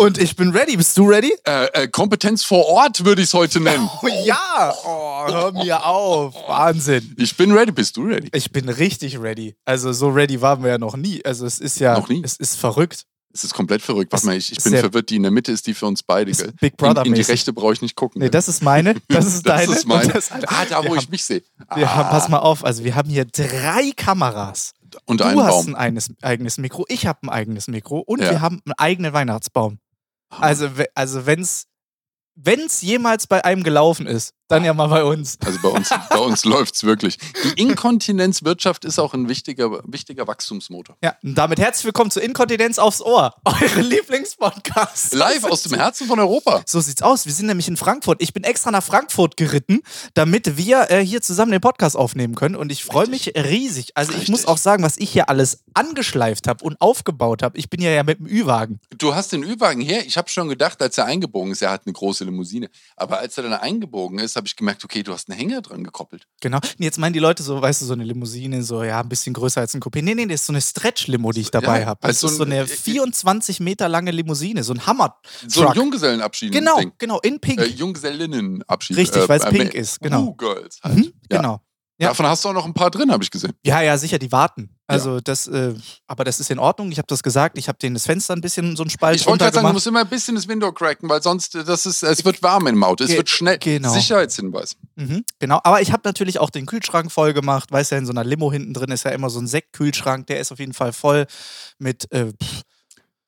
Und ich bin ready. Bist du ready? Äh, äh, Kompetenz vor Ort würde ich es heute nennen. Oh ja! Oh, hör mir auf. Wahnsinn. Ich bin ready. Bist du ready? Ich bin richtig ready. Also so ready waren wir ja noch nie. Also es ist ja. Noch nie? Es ist verrückt. Es ist komplett verrückt. Warte mal, ich, ich ist bin verwirrt. Die in der Mitte ist die für uns beide. Ist Gell? Big in, in die rechte brauche ich nicht gucken. Nee, gell? das ist meine. Das ist das deine. ist meine. Das- ah, da, wo wir ich mich sehe. Wir ah, haben, pass mal auf, also wir haben hier drei Kameras. Und Du einen hast Baum. ein eigenes, eigenes Mikro, ich habe ein eigenes Mikro und Ja. wir haben einen eigenen Weihnachtsbaum. Also, also wenn es wenn's jemals bei einem gelaufen ist, dann ja mal bei uns. Also bei uns, bei uns läuft es wirklich. Die Inkontinenzwirtschaft ist auch ein wichtiger, wichtiger Wachstumsmotor. Ja, und damit herzlich willkommen zu Inkontinenz aufs Ohr, eure Lieblingspodcast. Live aus dem Herzen von Europa. So sieht's aus. Wir sind nämlich in Frankfurt. Ich bin extra nach Frankfurt geritten, damit wir äh, hier zusammen den Podcast aufnehmen können. Und ich freue mich riesig. Also ich Richtig. muss auch sagen, was ich hier alles angeschleift habe und aufgebaut habe. Ich bin ja ja mit dem Ü-Wagen. Du hast den Ü-Wagen her. Ich habe schon gedacht, als er eingebogen ist, er hat eine große Limousine. Aber als er dann eingebogen ist, habe ich gemerkt, okay, du hast einen Hänger dran gekoppelt. Genau. Und jetzt meinen die Leute so, weißt du, so eine Limousine, so ja, ein bisschen größer als ein Coupé. Nee, nee, das ist so eine Stretch-Limo, die ich dabei Ja, habe. Das also ist so ein- eine äh, 24 Meter lange Limousine, so ein Hammer. So ein Truck. Junggesellenabschied. Genau, Ding. genau, in Pink. Äh, Junggesellinnenabschied. Richtig, weil's äh, pink äh, ist, genau. Uh, Girls halt. Mhm, ja. Genau. Ja. Davon hast du auch noch ein paar drin, habe ich gesehen. Ja, ja, sicher, die warten. Also das, äh, aber das ist in Ordnung. Ich habe das gesagt. Ich habe denen das Fenster ein bisschen so ein Spalt Ich wollte gerade sagen, du musst immer ein bisschen das Window cracken, weil sonst, äh, das ist, es wird warm im Auto. Es Ge- wird schnell. genau. Sicherheitshinweis. Mhm, genau, aber ich habe natürlich auch den Kühlschrank voll gemacht. Weißt ja, in so einer Limo hinten drin ist ja immer so ein Sektkühlschrank. Der ist auf jeden Fall voll mit, äh,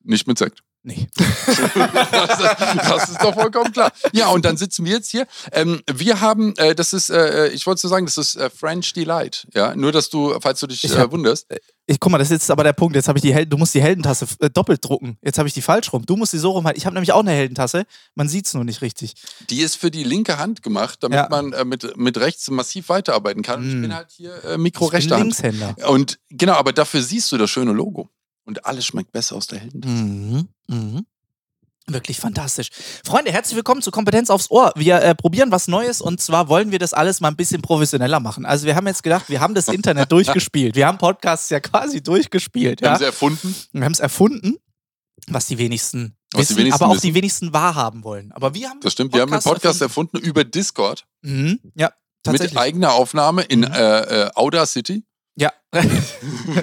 Nicht mit Sekt. Nee. das, das ist doch vollkommen klar. Ja, und dann sitzen wir jetzt hier. Ähm, wir haben, äh, das ist, äh, ich wollte so sagen, das ist äh, French Delight. Ja, nur dass du, falls du dich Ich äh, hab- wunderst. Ich, guck mal, das ist jetzt aber der Punkt. Jetzt habe ich die Helden, du musst die Heldentasse äh, doppelt drucken. Jetzt habe ich die falsch rum. Du musst die so rum halten. Ich habe nämlich auch eine Heldentasse. Man sieht es nur nicht richtig. Die ist für die linke Hand gemacht, damit Ja. man äh, mit, mit rechts massiv weiterarbeiten kann. Und Ich Mm. bin halt hier äh, Mikro Ich bin rechter Hand. Linkshänder. Und genau, aber dafür siehst du das schöne Logo. Und alles schmeckt besser aus der Heldentasse. Mhm. Mhm. Wirklich fantastisch. Freunde, herzlich willkommen zu Kompetenz aufs Ohr. Wir äh, probieren was Neues und zwar wollen wir das alles mal ein bisschen professioneller machen. Also wir haben jetzt gedacht, wir haben das Internet durchgespielt. Wir haben Podcasts ja quasi durchgespielt. Wir haben Ja? sie erfunden. Wir haben es erfunden, was die wenigsten Was die wissen, wenigsten aber auch wissen. die wenigsten wahrhaben wollen. Aber wir haben Das stimmt. Wir haben einen Podcast erfunden über Discord Mhm. Ja, mit tatsächlich. eigener Aufnahme in Mhm. äh, äh, Audacity. Ja,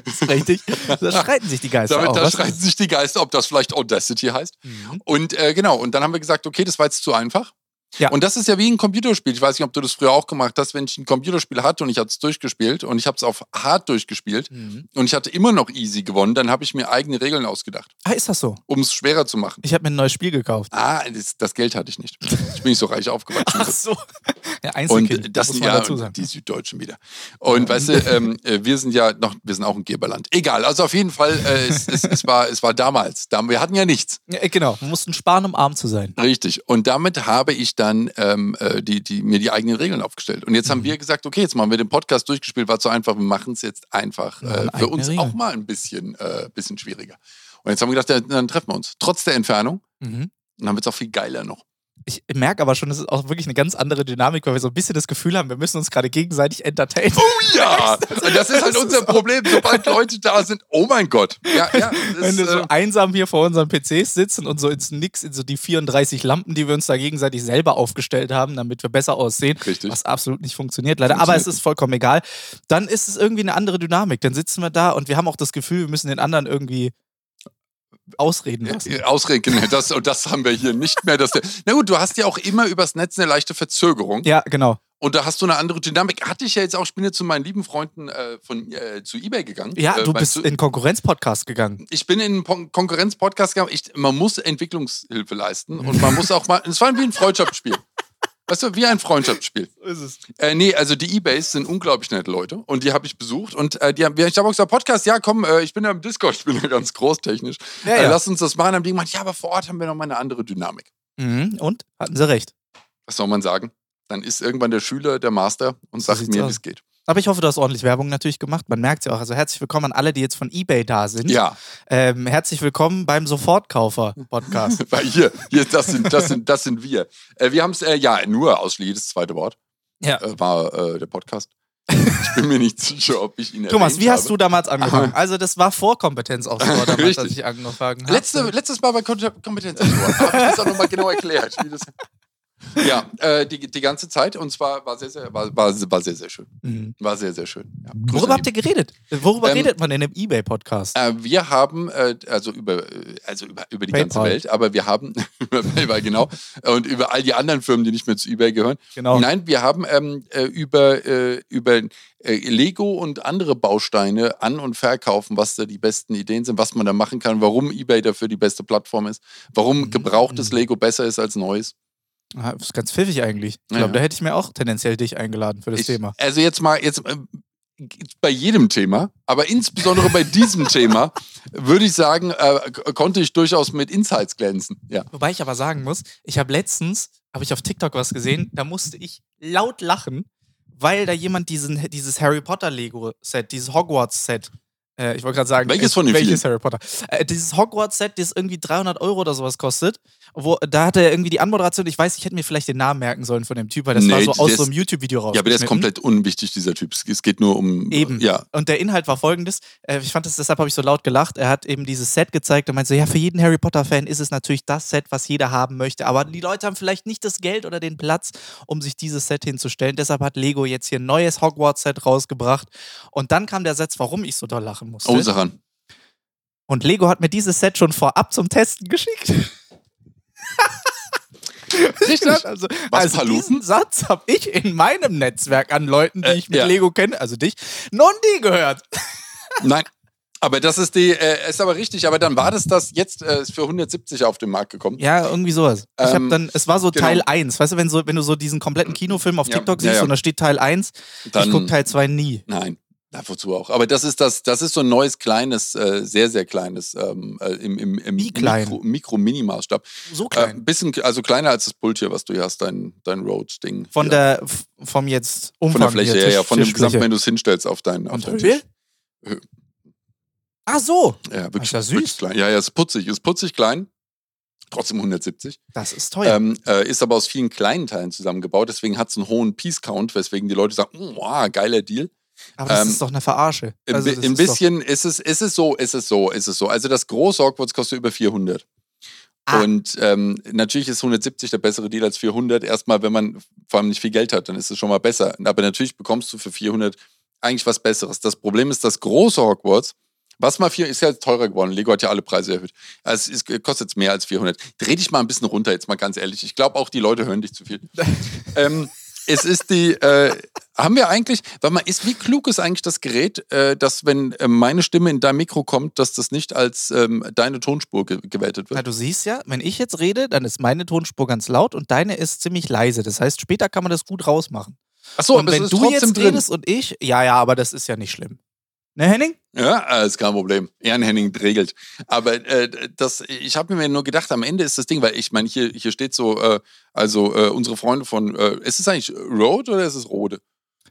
ist richtig. Da streiten sich die Geister Damit auch. da streiten sich die Geister, ob das vielleicht Audacity heißt. Mhm. Und äh, genau, und dann haben wir gesagt, okay, das war jetzt zu einfach. Ja. Und das ist ja wie ein Computerspiel. Ich weiß nicht, ob du das früher auch gemacht hast, wenn ich ein Computerspiel hatte und ich hatte es durchgespielt und ich habe es auf hart durchgespielt Mhm. und ich hatte immer noch easy gewonnen, dann habe ich mir eigene Regeln ausgedacht, Ah, ist das so? um es schwerer zu machen. Ich habe mir ein neues Spiel gekauft. Ah, das, das Geld hatte ich nicht. Ich bin nicht so reich aufgewachsen. Ach so. Ja, Einzelkind, Und das sind ja die Süddeutschen wieder. Und weißt du, ähm, äh, wir sind ja noch, wir sind auch ein Geberland. Egal, also auf jeden Fall, äh, es, es, es, war, es war damals. Da, wir hatten ja nichts. Ja, äh, genau, man mussten sparen, um arm zu sein. Richtig. Und damit habe ich dann ähm, äh, die, die, mir die eigenen Regeln aufgestellt. Und jetzt Mhm. haben wir gesagt, okay, jetzt machen wir den Podcast durchgespielt, war zu einfach, wir machen es jetzt einfach äh, für uns Regeln. auch mal ein bisschen, äh, bisschen schwieriger. Und jetzt haben wir gedacht, ja, dann treffen wir uns. Trotz der Entfernung. Mhm. Und dann wird es auch viel geiler noch. Ich merke aber schon, das ist auch wirklich eine ganz andere Dynamik, weil wir so ein bisschen das Gefühl haben, wir müssen uns gerade gegenseitig entertainen. Oh ja! Und das ist halt Das unser ist Problem. Sobald Leute da sind, oh mein Gott. Ja, ja. Wenn wir so äh, einsam hier vor unseren PCs sitzen und so ins Nix, in so die 34 Lampen, die wir uns da gegenseitig selber aufgestellt haben, damit wir besser aussehen, Richtig. was absolut nicht funktioniert leider. Aber es Funktioniert ist vollkommen egal. Dann ist es irgendwie eine andere Dynamik. Dann sitzen wir da und wir haben auch das Gefühl, wir müssen den anderen irgendwie ausreden lassen. Äh, Ausreden, das, und das haben wir hier nicht mehr. Dass der, na gut, du hast ja auch immer übers Netz eine leichte Verzögerung. Ja, genau. Und da hast du eine andere Dynamik. Hatte ich ja jetzt auch, ich bin jetzt zu meinen lieben Freunden äh, von, äh, zu Ebay gegangen. Ja, äh, du weißt bist in Konkurrenz-Podcast gegangen. ich bin in Konkurrenz-Podcast gegangen. Ich, man muss Entwicklungshilfe leisten und man muss auch mal. Es war wie ein Freundschaftsspiel. Weißt du, wie ein Freundschaftsspiel. So ist es. Äh, nee, also die Ebays sind unglaublich nette Leute und die habe ich besucht und äh, die haben, ich habe auch gesagt, Podcast, ja komm, äh, ich bin ja im Discord, ich bin ja ganz großtechnisch. Ja, Äh, ja. lass uns das machen. Dann haben die gemeint, ja, aber vor Ort haben wir noch mal eine andere Dynamik. Mhm. Und? Hatten sie recht. Was soll man sagen? Dann ist irgendwann der Schüler der Master und sagt mir, wie es geht. Aber ich hoffe, du hast ordentlich Werbung natürlich gemacht. Man merkt es ja auch. Also herzlich willkommen an alle, die jetzt von eBay da sind. Ja, Ähm, herzlich willkommen beim Sofortkaufer-Podcast. weil hier, hier das, sind, das, sind, das sind wir. Äh, wir haben es, äh, ja, nur ausschließlich, das zweite Wort ja. äh, war äh, der Podcast. Ich bin mir nicht sicher, ob ich ihn Thomas, wie hast habe. du damals angefangen? Also, das war vor Kompetenz aufs Ohr damals, als Richtig. ich angefangen habe. Letzte, letztes Mal bei Kom- Kompetenz. habe ich das auch nochmal genau erklärt. Wie das ja, äh, die, die ganze Zeit und zwar war sehr, sehr, war, war, war sehr, sehr schön. Mhm. War sehr, sehr schön. Ja. Worüber habt ihr geredet? Worüber Ähm, redet man in einem Ebay-Podcast? Äh, wir haben, äh, also über, also über, über die ganze PayPal. Welt, aber wir haben, über PayPal, genau, und über all die anderen Firmen, die nicht mehr zu eBay gehören. Genau. Nein, wir haben ähm, äh, über, äh, über äh, Lego und andere Bausteine an- und verkaufen, was da die besten Ideen sind, was man da machen kann, warum eBay dafür die beste Plattform ist, warum Mhm. gebrauchtes Lego besser ist als neues. Ah, Das ist ganz pfiffig eigentlich. Ich glaube, ja. da hätte ich mir auch tendenziell dich eingeladen für das Ich, Thema. Also jetzt mal, jetzt äh, bei jedem Thema, aber insbesondere bei diesem Thema, würde ich sagen, äh, konnte ich durchaus mit Insights glänzen. Ja. Wobei ich aber sagen muss, ich habe letztens, habe ich auf TikTok was gesehen, da musste ich laut lachen, weil da jemand diesen, dieses Harry Potter Lego-Set, dieses Hogwarts-Set, äh, ich wollte gerade sagen, Welches äh, von den welches Harry Potter? Äh, dieses Hogwarts-Set, das irgendwie 300 Euro oder sowas kostet, wo, da hatte er irgendwie die Anmoderation, ich weiß, ich hätte mir vielleicht den Namen merken sollen von dem Typ, weil das Nee, war so aus so einem YouTube-Video raus. ja, aber der ist komplett unwichtig, dieser Typ. Es- geht nur um. Eben. Ja. Und der Inhalt war folgendes. Äh, ich fand das, deshalb habe ich so laut gelacht. Er hat eben dieses Set gezeigt und meinte so, ja, für jeden Harry Potter-Fan ist es natürlich das Set, was jeder haben möchte. Aber die Leute haben vielleicht nicht das Geld oder den Platz, um sich dieses Set hinzustellen. Deshalb hat Lego jetzt hier ein neues Hogwarts-Set rausgebracht. Und dann kam der Satz, warum ich so doll lachen musste. Oh, Saran. Und Lego hat mir dieses Set schon vorab zum Testen geschickt. Richtig. Also, Was, also diesen Satz habe ich in meinem Netzwerk an Leuten, die Äh, ich mit ja. Lego kenne, also dich, noch nie gehört. Nein. Aber das ist die, äh, ist aber richtig, aber dann war das das, jetzt äh, ist für 170 auf den Markt gekommen. Ja, irgendwie sowas. ich habe Ähm, dann, es war so genau. Teil 1. Weißt du, wenn, so, wenn du so diesen kompletten Kinofilm auf TikTok ja, siehst ja. und da steht Teil 1, ich Dann, gucke Teil 2 nie. Nein. Na, wozu auch? Aber das ist das, das ist so ein neues kleines, äh, sehr, sehr kleines, ähm, äh, im, im, im Wie klein? Mikro- Mikro-Mini-Maßstab. So Äh, klein. ein bisschen, also kleiner als das Pult hier, was du hier hast, dein, dein Road-Ding. von hier. der, vom jetzt Umfang von der Fläche, hier, ja, ja, Tisch- von dem. Gesamten, wenn du es hinstellst auf deinen, auf deinen? Tisch. Ach so, Ja, wirklich, Ist ja süß. wirklich klein. Ja, ja, ist putzig, ist putzig klein. Trotzdem 170. das ist teuer. Ähm, äh, ist aber aus vielen kleinen Teilen zusammengebaut, deswegen hat es einen hohen Piece-Count, weswegen die Leute sagen, "Mm, wow, geiler Deal. Aber das ähm, ist doch eine Verarsche. Ein, Also, ein bisschen ist es, ist es so, ist es so, ist es so. Also das große Hogwarts kostet über 400. Ah. Und ähm, natürlich ist 170 der bessere Deal als 400. Erstmal, wenn man vor allem nicht viel Geld hat, dann ist es schon mal besser. Aber natürlich bekommst du für 400 eigentlich was Besseres. Das Problem ist, das große Hogwarts, was mal vier, ist ja teurer geworden. Lego hat ja alle Preise erhöht. Also es ist- kostet jetzt mehr als 400. Dreh dich mal ein bisschen runter, jetzt mal ganz ehrlich. Ich glaube auch, die Leute hören dich zu viel. ähm, es ist die, äh, haben wir eigentlich, weil man ist, wie klug ist eigentlich das Gerät, äh, dass wenn äh, meine Stimme in dein Mikro kommt, dass das nicht als ähm, deine Tonspur ge gewertet Na, wird? du siehst ja, wenn ich jetzt rede, dann ist meine Tonspur ganz laut und deine ist ziemlich leise. Das heißt, später kann man das gut rausmachen. Achso, und wenn du jetzt redest und ich, ja, ja, aber das ist ja nicht schlimm. Ne, Henning? Ja, äh, ist kein Problem. Ehrenhenning regelt. Aber äh, das, ich habe mir nur gedacht, am Ende ist das Ding, weil ich meine, hier, hier steht so, äh, also äh, unsere Freunde von, äh, ist es eigentlich Road oder ist es Rode?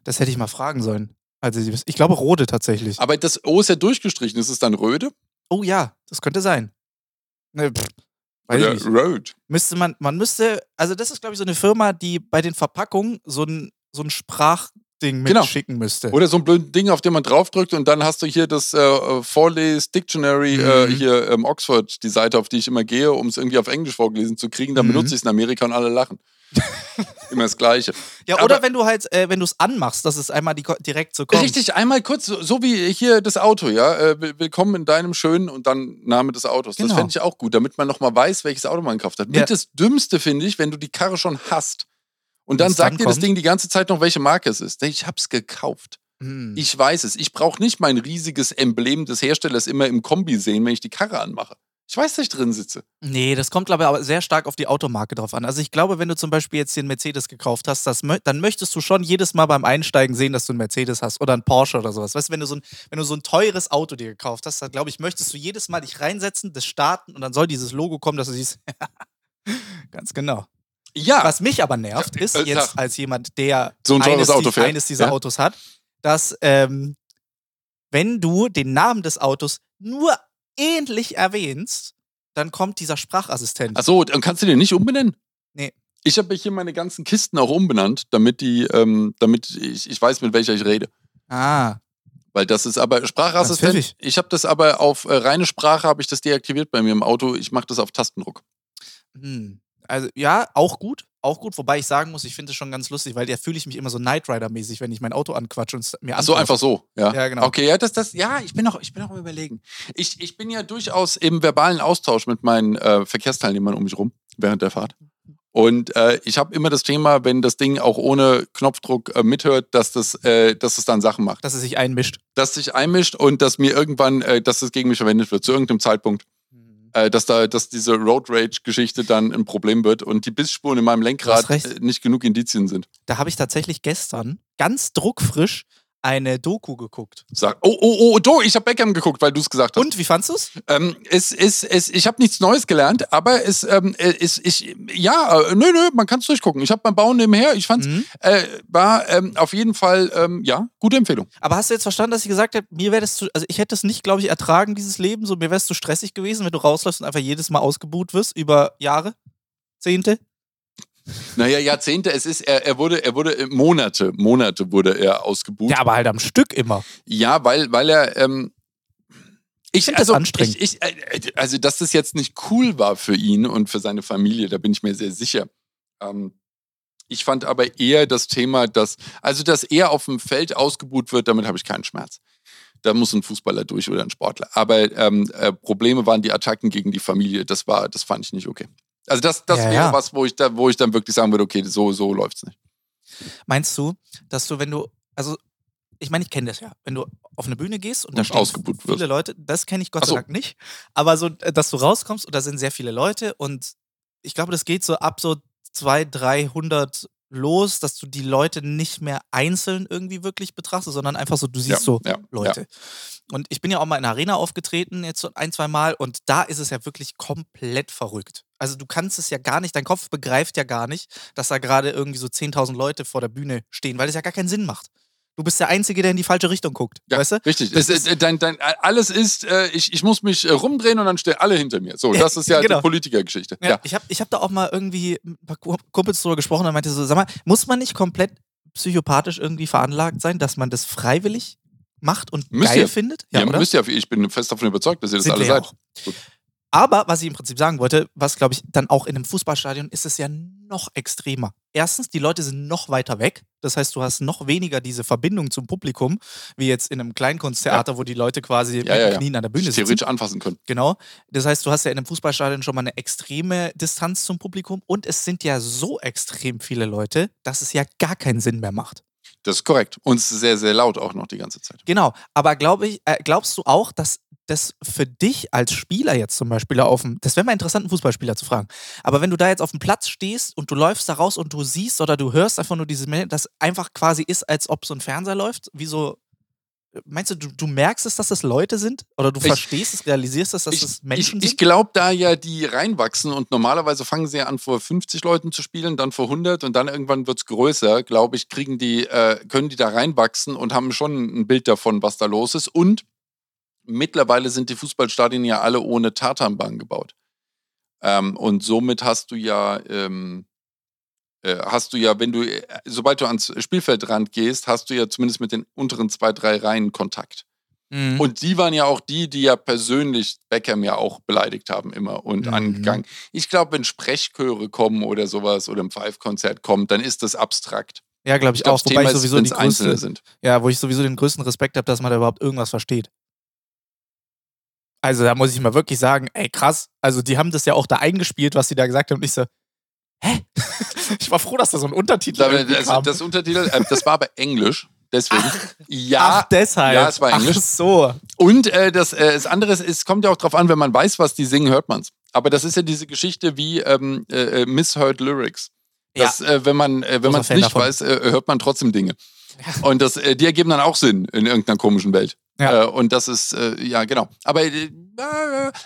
Das hätte ich mal fragen sollen. Also, ich glaube, Rode tatsächlich. Aber das O ist ja durchgestrichen. Ist es dann Röde Oh ja, das könnte sein. Ne, pff, oder. Road? Müsste man, man müsste, also das ist, glaube ich, so eine Firma, die bei den Verpackungen so ein, so ein Sprachding Genau. mitschicken müsste. Oder so ein blödes Ding, auf dem man draufdrückt und dann hast du hier das äh, Vorles-Dictionary, äh, Mhm. hier ähm, Oxford, die Seite, auf die ich immer gehe, um es irgendwie auf Englisch vorgelesen zu kriegen. Dann Mhm. benutze ich es in Amerika und alle lachen. immer das Gleiche. ja, oder aber- wenn du halt, äh, wenn du es anmachst, dass es einmal die, direkt so kommt. Richtig, einmal kurz, so, so wie hier das Auto, ja. Äh, will- willkommen in deinem schönen und dann Name des Autos. Das Genau. fände ich auch gut, damit man nochmal weiß, welches Auto man gekauft hat. Ja. Mit das Dümmste finde ich, wenn du die Karre schon hast und dann sagt dir das. Ding die ganze Zeit noch, welche Marke es ist. Ich hab's gekauft. Hm. Ich weiß es. Ich brauche nicht mein riesiges Emblem des Herstellers immer im Kombi sehen, wenn ich die Karre anmache. Ich weiß, dass ich drin sitze. Nee, das kommt, glaube ich, aber sehr stark auf die Automarke drauf an. Also ich glaube, wenn du zum Beispiel jetzt den Mercedes gekauft hast, das, dann möchtest du schon jedes Mal beim Einsteigen sehen, dass du einen Mercedes hast oder einen Porsche oder sowas. Weißt du, wenn du so ein, wenn du so ein teures Auto dir gekauft hast, dann glaube ich, möchtest du jedes Mal dich reinsetzen, das starten und dann soll dieses Logo kommen, dass du siehst. Ganz genau. Ja, Was mich aber nervt, Ja, ist äh, jetzt als jemand, der So ein eines, Auto fährt. eines dieser Ja. Autos hat, dass ähm, wenn du den Namen des Autos nur ähnlich erwähnst, dann kommt dieser Sprachassistent. Achso, dann kannst du den nicht umbenennen? Ich habe hier meine ganzen Kisten auch umbenannt, damit die, ähm, damit ich, ich weiß, mit welcher ich rede. Ah, Weil das ist aber Sprachassistent. pfiffig. Ich habe das aber auf äh, reine Sprache habe ich das deaktiviert bei mir im Auto. Ich mache das auf Tastendruck. hm. Also ja, auch gut. Auch gut, wobei ich sagen muss, ich finde es schon ganz lustig, weil da fühle ich mich immer so Knight Rider-mäßig, wenn ich mein Auto anquatsche und es mir Ach so, einfach so. Ja, Ja, genau. Okay, ja, das, das, ja, ich bin noch, ich bin noch am überlegen. Ich, ich bin ja durchaus im verbalen Austausch mit meinen äh, Verkehrsteilnehmern um mich rum während der Fahrt. Und äh, ich habe immer das Thema, wenn das Ding auch ohne Knopfdruck äh, mithört, dass das, äh, dass es dann Sachen macht. Dass es sich einmischt. Dass sich einmischt und dass mir irgendwann, äh, dass es gegen mich verwendet wird, zu irgendeinem Zeitpunkt. Äh, dass da, dass diese Road Rage-Geschichte dann ein Problem wird und die Bissspuren in meinem Lenkrad äh, nicht genug Indizien sind. Da habe ich tatsächlich gestern ganz druckfrisch eine Doku geguckt. Sag, oh, oh, oh, do, ich habe Beckham geguckt, weil du es gesagt hast. Und wie fandst du es? Ähm, es, es, es, ich habe nichts Neues gelernt, aber es, ähm, es, ich, ja, äh, nö, nö, man kann es durchgucken. Ich habe beim Bauen nebenher, ich fand's, Mhm. äh, war ähm, auf jeden Fall, ähm, ja, gute Empfehlung. Aber hast du jetzt verstanden, dass ich gesagt habe, mir wäre das zu, also ich hätte es nicht, glaube ich, ertragen, dieses Leben. So, mir wäre es zu stressig gewesen, wenn du rausläufst und einfach jedes Mal ausgebuht wirst über Jahre, Zehnte. Naja, Jahrzehnte, es ist, er, er wurde, er wurde, äh, Monate, Monate wurde er ausgebucht. Ja, aber halt am Stück immer. Ja, weil, weil er, ähm, ich find das anstrengend. Ich, ich, äh, also, dass das jetzt nicht cool war für ihn und für seine Familie, da bin ich mir sehr sicher. Ähm, ich fand aber eher das Thema, dass, also, dass er auf dem Feld ausgebuht wird, damit habe ich keinen Schmerz. Da muss ein Fußballer durch oder ein Sportler. Aber ähm, äh, Probleme waren die Attacken gegen die Familie. Das war, das fand ich nicht okay. Also das, das Ja, wäre ja. was, wo ich da, wo ich dann wirklich sagen würde, okay, so, so läuft's nicht. Meinst du, dass du, wenn du, also ich meine, ich kenne das ja, wenn du auf eine Bühne gehst und da Und stehen ausgebuht viele wirst. Leute, das kenne ich Gott so. sei Dank nicht, aber so, dass du rauskommst und da sind sehr viele Leute und ich glaube, das geht so ab so 200, 300 los, dass du die Leute nicht mehr einzeln irgendwie wirklich betrachtest, sondern einfach so, du siehst Ja, so ja, Leute. Und ich bin ja auch mal in der Arena aufgetreten, jetzt so ein, zwei Mal, und da ist es ja wirklich komplett verrückt. Also du kannst es ja gar nicht, dein Kopf begreift ja gar nicht, dass da gerade irgendwie so 10.000 Leute vor der Bühne stehen, weil das ja gar keinen Sinn macht. Du bist der Einzige, der in die falsche Richtung guckt, Ja, weißt du? richtig. Das Es, äh, dein, dein, alles ist, äh, ich, ich muss mich äh, rumdrehen und dann stehen alle hinter mir. So, das ist ja Genau. die Politikergeschichte. Ja, Ja. Ich habe ich hab da auch mal irgendwie ein paar Ku- Kumpels drüber gesprochen und meinte so, sag mal, muss man nicht komplett psychopathisch irgendwie veranlagt sein, dass man das freiwillig macht und Müsst geil ihr. findet? Ja, müsst ihr, ich bin fest davon überzeugt, dass ihr das Sind alle ja seid. auch. Gut. Aber was ich im Prinzip sagen wollte, was glaube ich dann auch in einem Fußballstadion ist es ja noch extremer. Erstens, die Leute sind noch weiter weg. Das heißt, du hast noch weniger diese Verbindung zum Publikum, wie jetzt in einem Kleinkunsttheater, wo die Leute quasi mit Ja, ja, den ja. Knien an der Bühne sitzen. theoretisch anfassen können. Genau. Das heißt, du hast ja in einem Fußballstadion schon mal eine extreme Distanz zum Publikum und es sind ja so extrem viele Leute, dass es ja gar keinen Sinn mehr macht. Das ist korrekt. Und es ist sehr, sehr laut auch noch die ganze Zeit. Genau. Aber glaub ich, äh, glaubst du auch, dass das für dich als Spieler jetzt zum Beispiel auf dem, das wäre mal interessant, einen Fußballspieler zu fragen, aber wenn du da jetzt auf dem Platz stehst und du läufst da raus und du siehst oder du hörst einfach nur dieses, das einfach quasi ist, als ob so ein Fernseher läuft, wie so, meinst du, du, du merkst es, dass das Leute sind? Oder du Ich- verstehst es, realisierst es, dass Ich, das Menschen ich, ich sind? glaube, da ja die reinwachsen und normalerweise fangen sie ja an, vor 50 Leuten zu spielen, dann vor 100 und dann irgendwann wird es größer, glaube ich, kriegen die, äh, können die da reinwachsen und haben schon ein Bild davon, was da los ist. Und mittlerweile sind die Fußballstadien ja alle ohne Tatanbahn gebaut. Ähm, und somit hast du ja, ähm, äh, hast du ja, wenn du, äh, sobald du ans Spielfeldrand gehst, hast du ja zumindest mit den unteren zwei, drei Reihen Kontakt. Mhm. Und die waren ja auch die, die ja persönlich Beckham ja auch beleidigt haben immer und Mhm. angegangen. Ich glaube, wenn Sprechchöre kommen oder sowas oder ein Five-Konzert kommt, dann ist das abstrakt. ja, glaube ich, Ich glaube, auch. Wobei Thema ich ist, sowieso wenn die es Einzelne größte, sind. ja, wo ich sowieso den größten Respekt habe, dass man da überhaupt irgendwas versteht. Also da muss ich mal wirklich sagen, ey krass, also die haben das ja auch da eingespielt, was sie da gesagt haben. Und ich so, hä? ich war froh, dass da so ein Untertitel Da, also, das Untertitel, äh, das war aber Englisch. Deswegen. ja. Ach, deshalb. ja, es war Englisch. Ach so. Und äh, das, äh, das andere ist, es kommt ja auch drauf an, wenn man weiß, was die singen, hört man es. Aber das ist ja diese Geschichte wie ähm, äh, äh, Misheard Lyrics. Das, äh, wenn man äh, wenn Großer man es nicht davon. weiß, äh, hört man trotzdem Dinge. Und das, die ergeben dann auch Sinn in irgendeiner komischen Welt. Ja. Äh, und das ist, äh, ja, genau. Aber äh,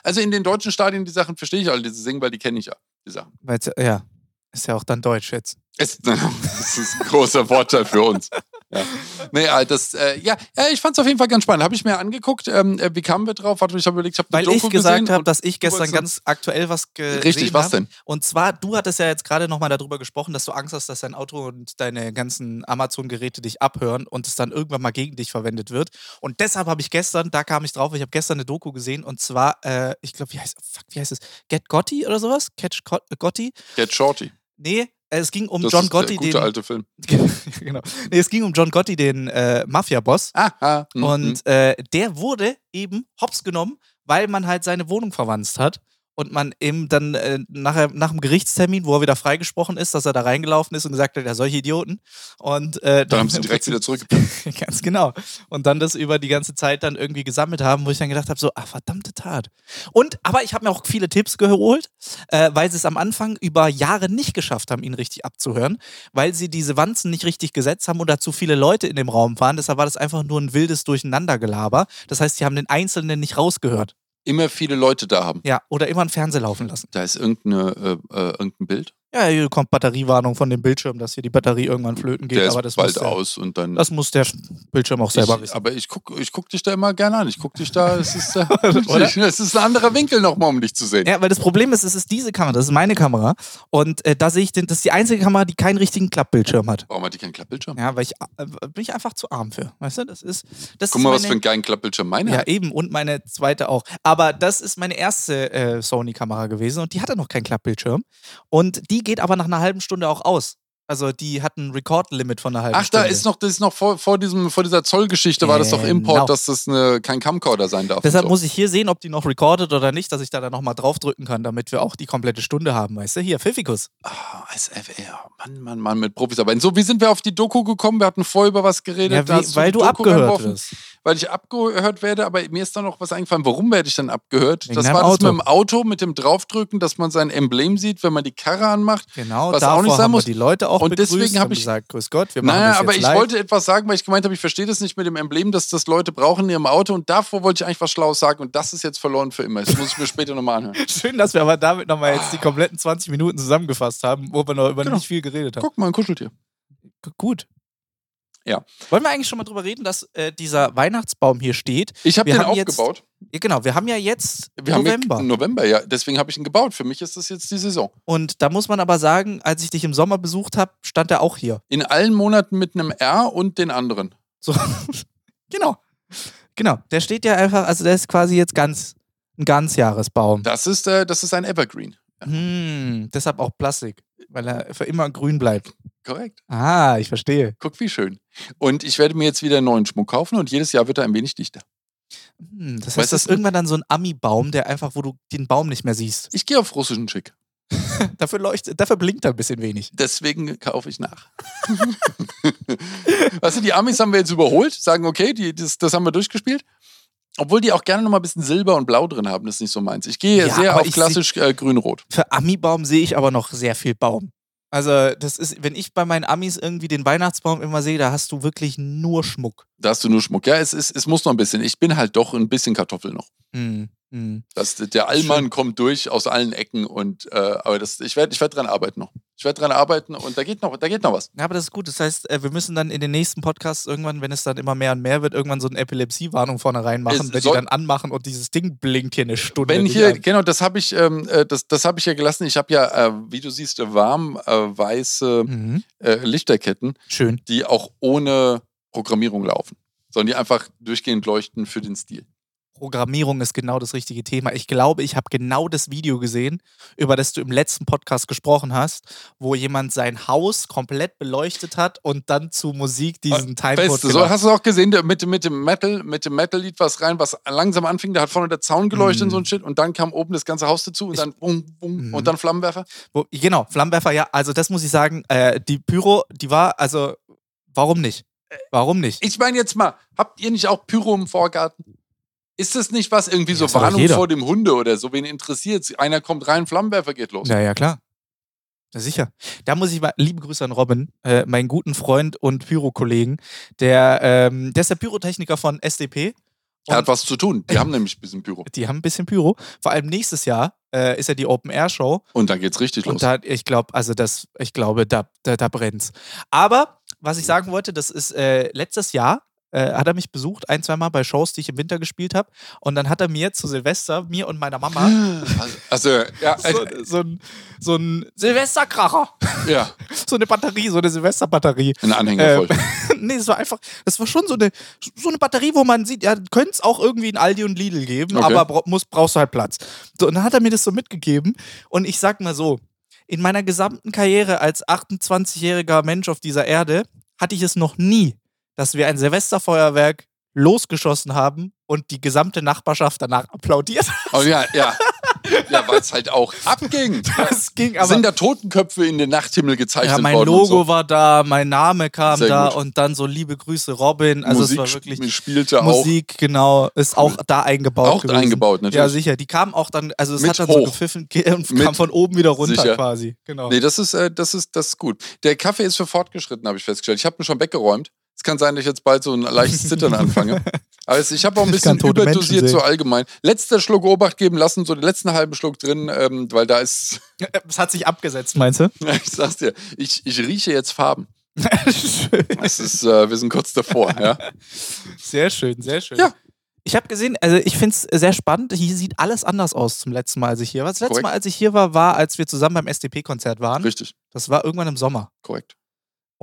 also in den deutschen Stadien, die Sachen verstehe ich alle, diese Singen, weil die kenne ich ja, die Sachen. Weil's, ja, ist ja auch dann Deutsch jetzt. Es, das ist ein großer Vorteil für uns. Ja. Nee, äh, das, äh, ja, ja, ich fand es auf jeden Fall ganz spannend. Habe ich mir angeguckt. Ähm, äh, wie kamen wir drauf? Warte, ich habe überlegt, ich habe Weil Doku ich gesagt habe, dass ich gestern ganz aktuell was gesehen Richtig, was denn? Und zwar, du hattest ja jetzt gerade nochmal darüber gesprochen, dass du Angst hast, dass dein Auto und deine ganzen Amazon-Geräte dich abhören und es dann irgendwann mal gegen dich verwendet wird. Und deshalb habe ich gestern, da kam ich drauf, ich habe gestern eine Doku gesehen und zwar, äh, ich glaube, wie heißt, fuck, wie heißt es? Get Gotti oder sowas? Catch Go- Gotti? Get Shorty. Nee, es ging um Das John ist Gotti, der gute den. alte Film. genau. Nee, es ging um John Gotti, den äh, Mafia-Boss. Aha. mhm. Und äh, der wurde eben hops genommen, weil man halt seine Wohnung verwanzt hat. Und man eben dann äh, nachher, nach dem Gerichtstermin, wo er wieder freigesprochen ist, dass er da reingelaufen ist und gesagt hat, ja, solche Idioten. Und äh, dann haben sie direkt wieder zurückgepackt. Ganz genau. Und dann das über die ganze Zeit dann irgendwie gesammelt haben, wo ich dann gedacht habe, so, ah, verdammte Tat. Und, aber ich habe mir auch viele Tipps geholt, äh, weil sie es am Anfang über Jahre nicht geschafft haben, ihn richtig abzuhören, weil sie diese Wanzen nicht richtig gesetzt haben oder zu viele Leute in dem Raum waren. Deshalb war das einfach nur ein wildes Durcheinandergelaber. Das heißt, sie haben den Einzelnen nicht rausgehört. Immer viele Leute da haben. Ja, oder immer einen Fernseher laufen lassen. Da ist irgendeine, äh, äh, irgendein Bild. Ja, hier kommt Batteriewarnung von dem Bildschirm, dass hier die Batterie irgendwann flöten geht. Der aber ist das bald muss der, aus und dann. Das muss der Bildschirm auch selber ich, wissen. aber ich guck, ich guck dich da immer gerne an. Ich guck dich da, es ist, äh, es ist ein anderer Winkel nochmal, um dich zu sehen. Ja, weil das Problem ist, es ist diese Kamera, das ist meine Kamera. Und äh, da sehe ich, den, das ist die einzige Kamera, die keinen richtigen Klappbildschirm hat. Warum hat die keinen Klappbildschirm? Ja, weil ich äh, bin ich einfach zu arm für. Weißt du, das ist. Das Guck ist mal, meine, was für einen geilen Klappbildschirm meine Ja, hat. eben. Und meine zweite auch. Aber das ist meine erste äh, Sony-Kamera gewesen und die hatte noch keinen Klappbildschirm. Und die geht aber nach einer halben Stunde auch aus. Also die hat ein Record-Limit von einer halben Ach, Stunde. da ist noch, das ist noch vor, vor, diesem, vor dieser Zollgeschichte war das doch Genau. Import, dass das eine, kein Camcorder sein darf. Deshalb so. muss ich hier sehen, ob die noch recorded oder nicht, dass ich da dann nochmal draufdrücken kann, damit wir auch die komplette Stunde haben, weißt du? Hier, Pfiffikus. Ah, SFR, Mann, Mann, Mann, mit Profis arbeiten. So, wie sind wir auf die Doku gekommen? Wir hatten vorher über was geredet. Ja, wie, weil du abgehört wirst. Weil ich abgehört werde, aber mir ist da noch was eingefallen. Warum werde ich dann abgehört? Wegen das war das Auto. mit dem Auto, mit dem Draufdrücken, dass man sein Emblem sieht, wenn man die Karre anmacht. Genau, Was auch davor nicht sein haben muss. die Leute auch Und begrüßt deswegen hab und ich- gesagt, grüß Gott, wir machen Naja, das aber ich live. wollte etwas sagen, weil ich gemeint habe, ich verstehe das nicht mit dem Emblem, dass das Leute brauchen in ihrem Auto. Und davor wollte ich eigentlich was Schlaues sagen. Und das ist jetzt verloren für immer. Das muss ich mir später nochmal anhören. Schön, dass wir aber damit nochmal jetzt die kompletten 20 Minuten zusammengefasst haben, wo wir noch über Genau. nicht viel geredet haben. Guck mal, ein Kuscheltier. G- Gut. Ja. Wollen wir eigentlich schon mal drüber reden, dass äh, dieser Weihnachtsbaum hier steht? Ich habe Wir den haben jetzt- aufgebaut. Ja, genau, wir haben ja jetzt Wir November. haben November, ja. Deswegen habe ich ihn gebaut. Für mich ist das jetzt die Saison. und da muss man aber sagen, als ich dich im Sommer besucht habe, stand er auch hier. In allen Monaten mit einem R und den anderen. So. genau. Genau. Der steht ja einfach, also der ist quasi jetzt ganz ein Ganzjahresbaum. Das ist, äh, das ist ein Evergreen. Hm, deshalb auch Plastik, weil er für immer grün bleibt. Korrekt. Ah, ich verstehe. Guck, wie schön. Und ich werde mir jetzt wieder einen neuen Schmuck kaufen und jedes Jahr wird er ein wenig dichter. Hm, das heißt, das ist irgendwann dann so ein Ami-Baum, der einfach, wo du den Baum nicht mehr siehst. Ich gehe auf russischen Schick. Dafür leuchtet, dafür blinkt er ein bisschen wenig. Deswegen kaufe ich nach. weißt du, die Amis haben wir jetzt überholt, sagen, okay, die, das, das haben wir durchgespielt. Obwohl die auch gerne noch mal ein bisschen Silber und Blau drin haben, das ist nicht so meins. Ich gehe Ja, sehr auf klassisch äh, grün-rot. Für Ami-Baum sehe ich aber noch sehr viel Baum. Also, das ist, wenn ich bei meinen Amis irgendwie den Weihnachtsbaum immer sehe, da hast du wirklich nur Schmuck. Da hast du nur Schmuck. Ja, es, ist, es muss noch ein bisschen. Ich bin halt doch ein bisschen Kartoffel noch. Hm, hm. Das, der Allmann kommt durch aus allen Ecken und äh, aber das, ich werde ich werd dran arbeiten noch. Ich werde dran arbeiten und da geht noch, da geht noch was. Ja, aber das ist gut. Das heißt, äh, wir müssen dann in den nächsten Podcasts irgendwann, wenn es dann immer mehr und mehr wird, irgendwann so eine Epilepsie-Warnung vorne reinmachen, Es wenn die dann anmachen und dieses Ding blinkt hier eine Stunde. Wenn hier, genau, das habe ich, ähm, äh, das, das habe ich ja gelassen. Ich habe ja, äh, wie du siehst, äh, warm äh, weiße Mhm. Lichterketten, Schön. die auch ohne Programmierung laufen, sondern die einfach durchgehend leuchten für den Stil. Programmierung ist genau das richtige Thema. Ich glaube, ich habe genau das Video gesehen, über das du im letzten Podcast gesprochen hast, wo jemand sein Haus komplett beleuchtet hat und dann zu Musik diesen Timecode. So, hast du auch gesehen, mit, dem- mit dem Metal, mit dem Metal-Lied was rein, was langsam anfing, da hat vorne der Zaun geleuchtet Mhm. und so ein Shit und dann kam oben das ganze Haus dazu und Ich- dann bum, bum, Mhm. und dann Flammenwerfer. Wo, genau, Flammenwerfer, ja. Also das muss ich sagen, äh, die Pyro, die war, also warum nicht? Warum nicht? Ich meine jetzt mal, habt ihr nicht auch Pyro im Vorgarten? Ist das nicht was irgendwie so Warnung vor dem Hunde oder so? Wen interessiert Einer kommt rein, Flammenwerfer geht los. Ja, ja, klar. Sicher. Da muss ich mal, liebe Grüße an Robin, äh, meinen guten Freund und Pyro-Kollegen. Der, ähm, der ist der Pyrotechniker von SDP. Er hat was zu tun. Die haben nämlich ein bisschen Pyro. Die haben ein bisschen Pyro. Vor allem nächstes Jahr äh, ist ja die Open Air Show. Und dann geht's richtig los. Und da, ich glaube, also das, ich glaube, da, da, da brennt's. Aber was ich sagen wollte, das ist äh, letztes Jahr äh, hat er mich besucht, ein, zweimal bei Shows, die ich im Winter gespielt habe. Und dann hat er mir zu Silvester, mir und meiner Mama, Also, also ja, so, so, ein, so ein Silvesterkracher, ja, so eine Batterie, so eine Silvesterbatterie. ein Anhänger voll. nee, es war einfach, das war schon so eine, so eine Batterie, wo man sieht, ja, könnte es auch irgendwie in Aldi und Lidl geben, Okay. aber bra muss, brauchst du halt Platz. So, und dann hat er mir das so mitgegeben und ich sag mal so, in meiner gesamten Karriere als 28-jähriger Mensch auf dieser Erde hatte ich es noch nie, dass wir ein Silvesterfeuerwerk losgeschossen haben und die gesamte Nachbarschaft danach applaudiert. Oh ja, ja. Ja, weil es halt auch abging. Das ging aber. Sind da Totenköpfe in den Nachthimmel gezeichnet ja, mein worden? Logo so. war da, mein Name kam Sehr da gut. und dann so liebe Grüße Robin. Also Musik es war wirklich sp- spielte auch. Musik, genau, ist auch da eingebaut. Auch gewesen. eingebaut, natürlich. Ja, sicher. Die kam auch dann, also es Mit hat dann so hoch. gepfiffen ge- und Mit- kam von oben wieder runter Sicher. quasi. Genau. Nee, das ist, äh, das, ist, das ist gut. Der Kaffee ist für fortgeschritten, habe ich festgestellt. Ich habe ihn schon weggeräumt. Es kann sein, dass ich jetzt bald so ein leichtes Zittern anfange. Aber ich habe auch ein bisschen überdosiert, so allgemein. Letzter Schluck Obacht geben lassen, so den letzten halben Schluck drin, ähm, weil da ist, Es hat sich abgesetzt, meinst du? ich sag's dir, ich, ich rieche jetzt Farben. schön. Es ist, äh, wir sind kurz davor, ja. Sehr schön, sehr schön. Ja. Ich habe gesehen, also ich finde es sehr spannend. Hier sieht alles anders aus zum letzten Mal, als ich hier war. Das letzte Korrekt. Mal, als ich hier war, war, als wir zusammen beim SDP-Konzert waren. Richtig, Das war irgendwann im Sommer. korrekt.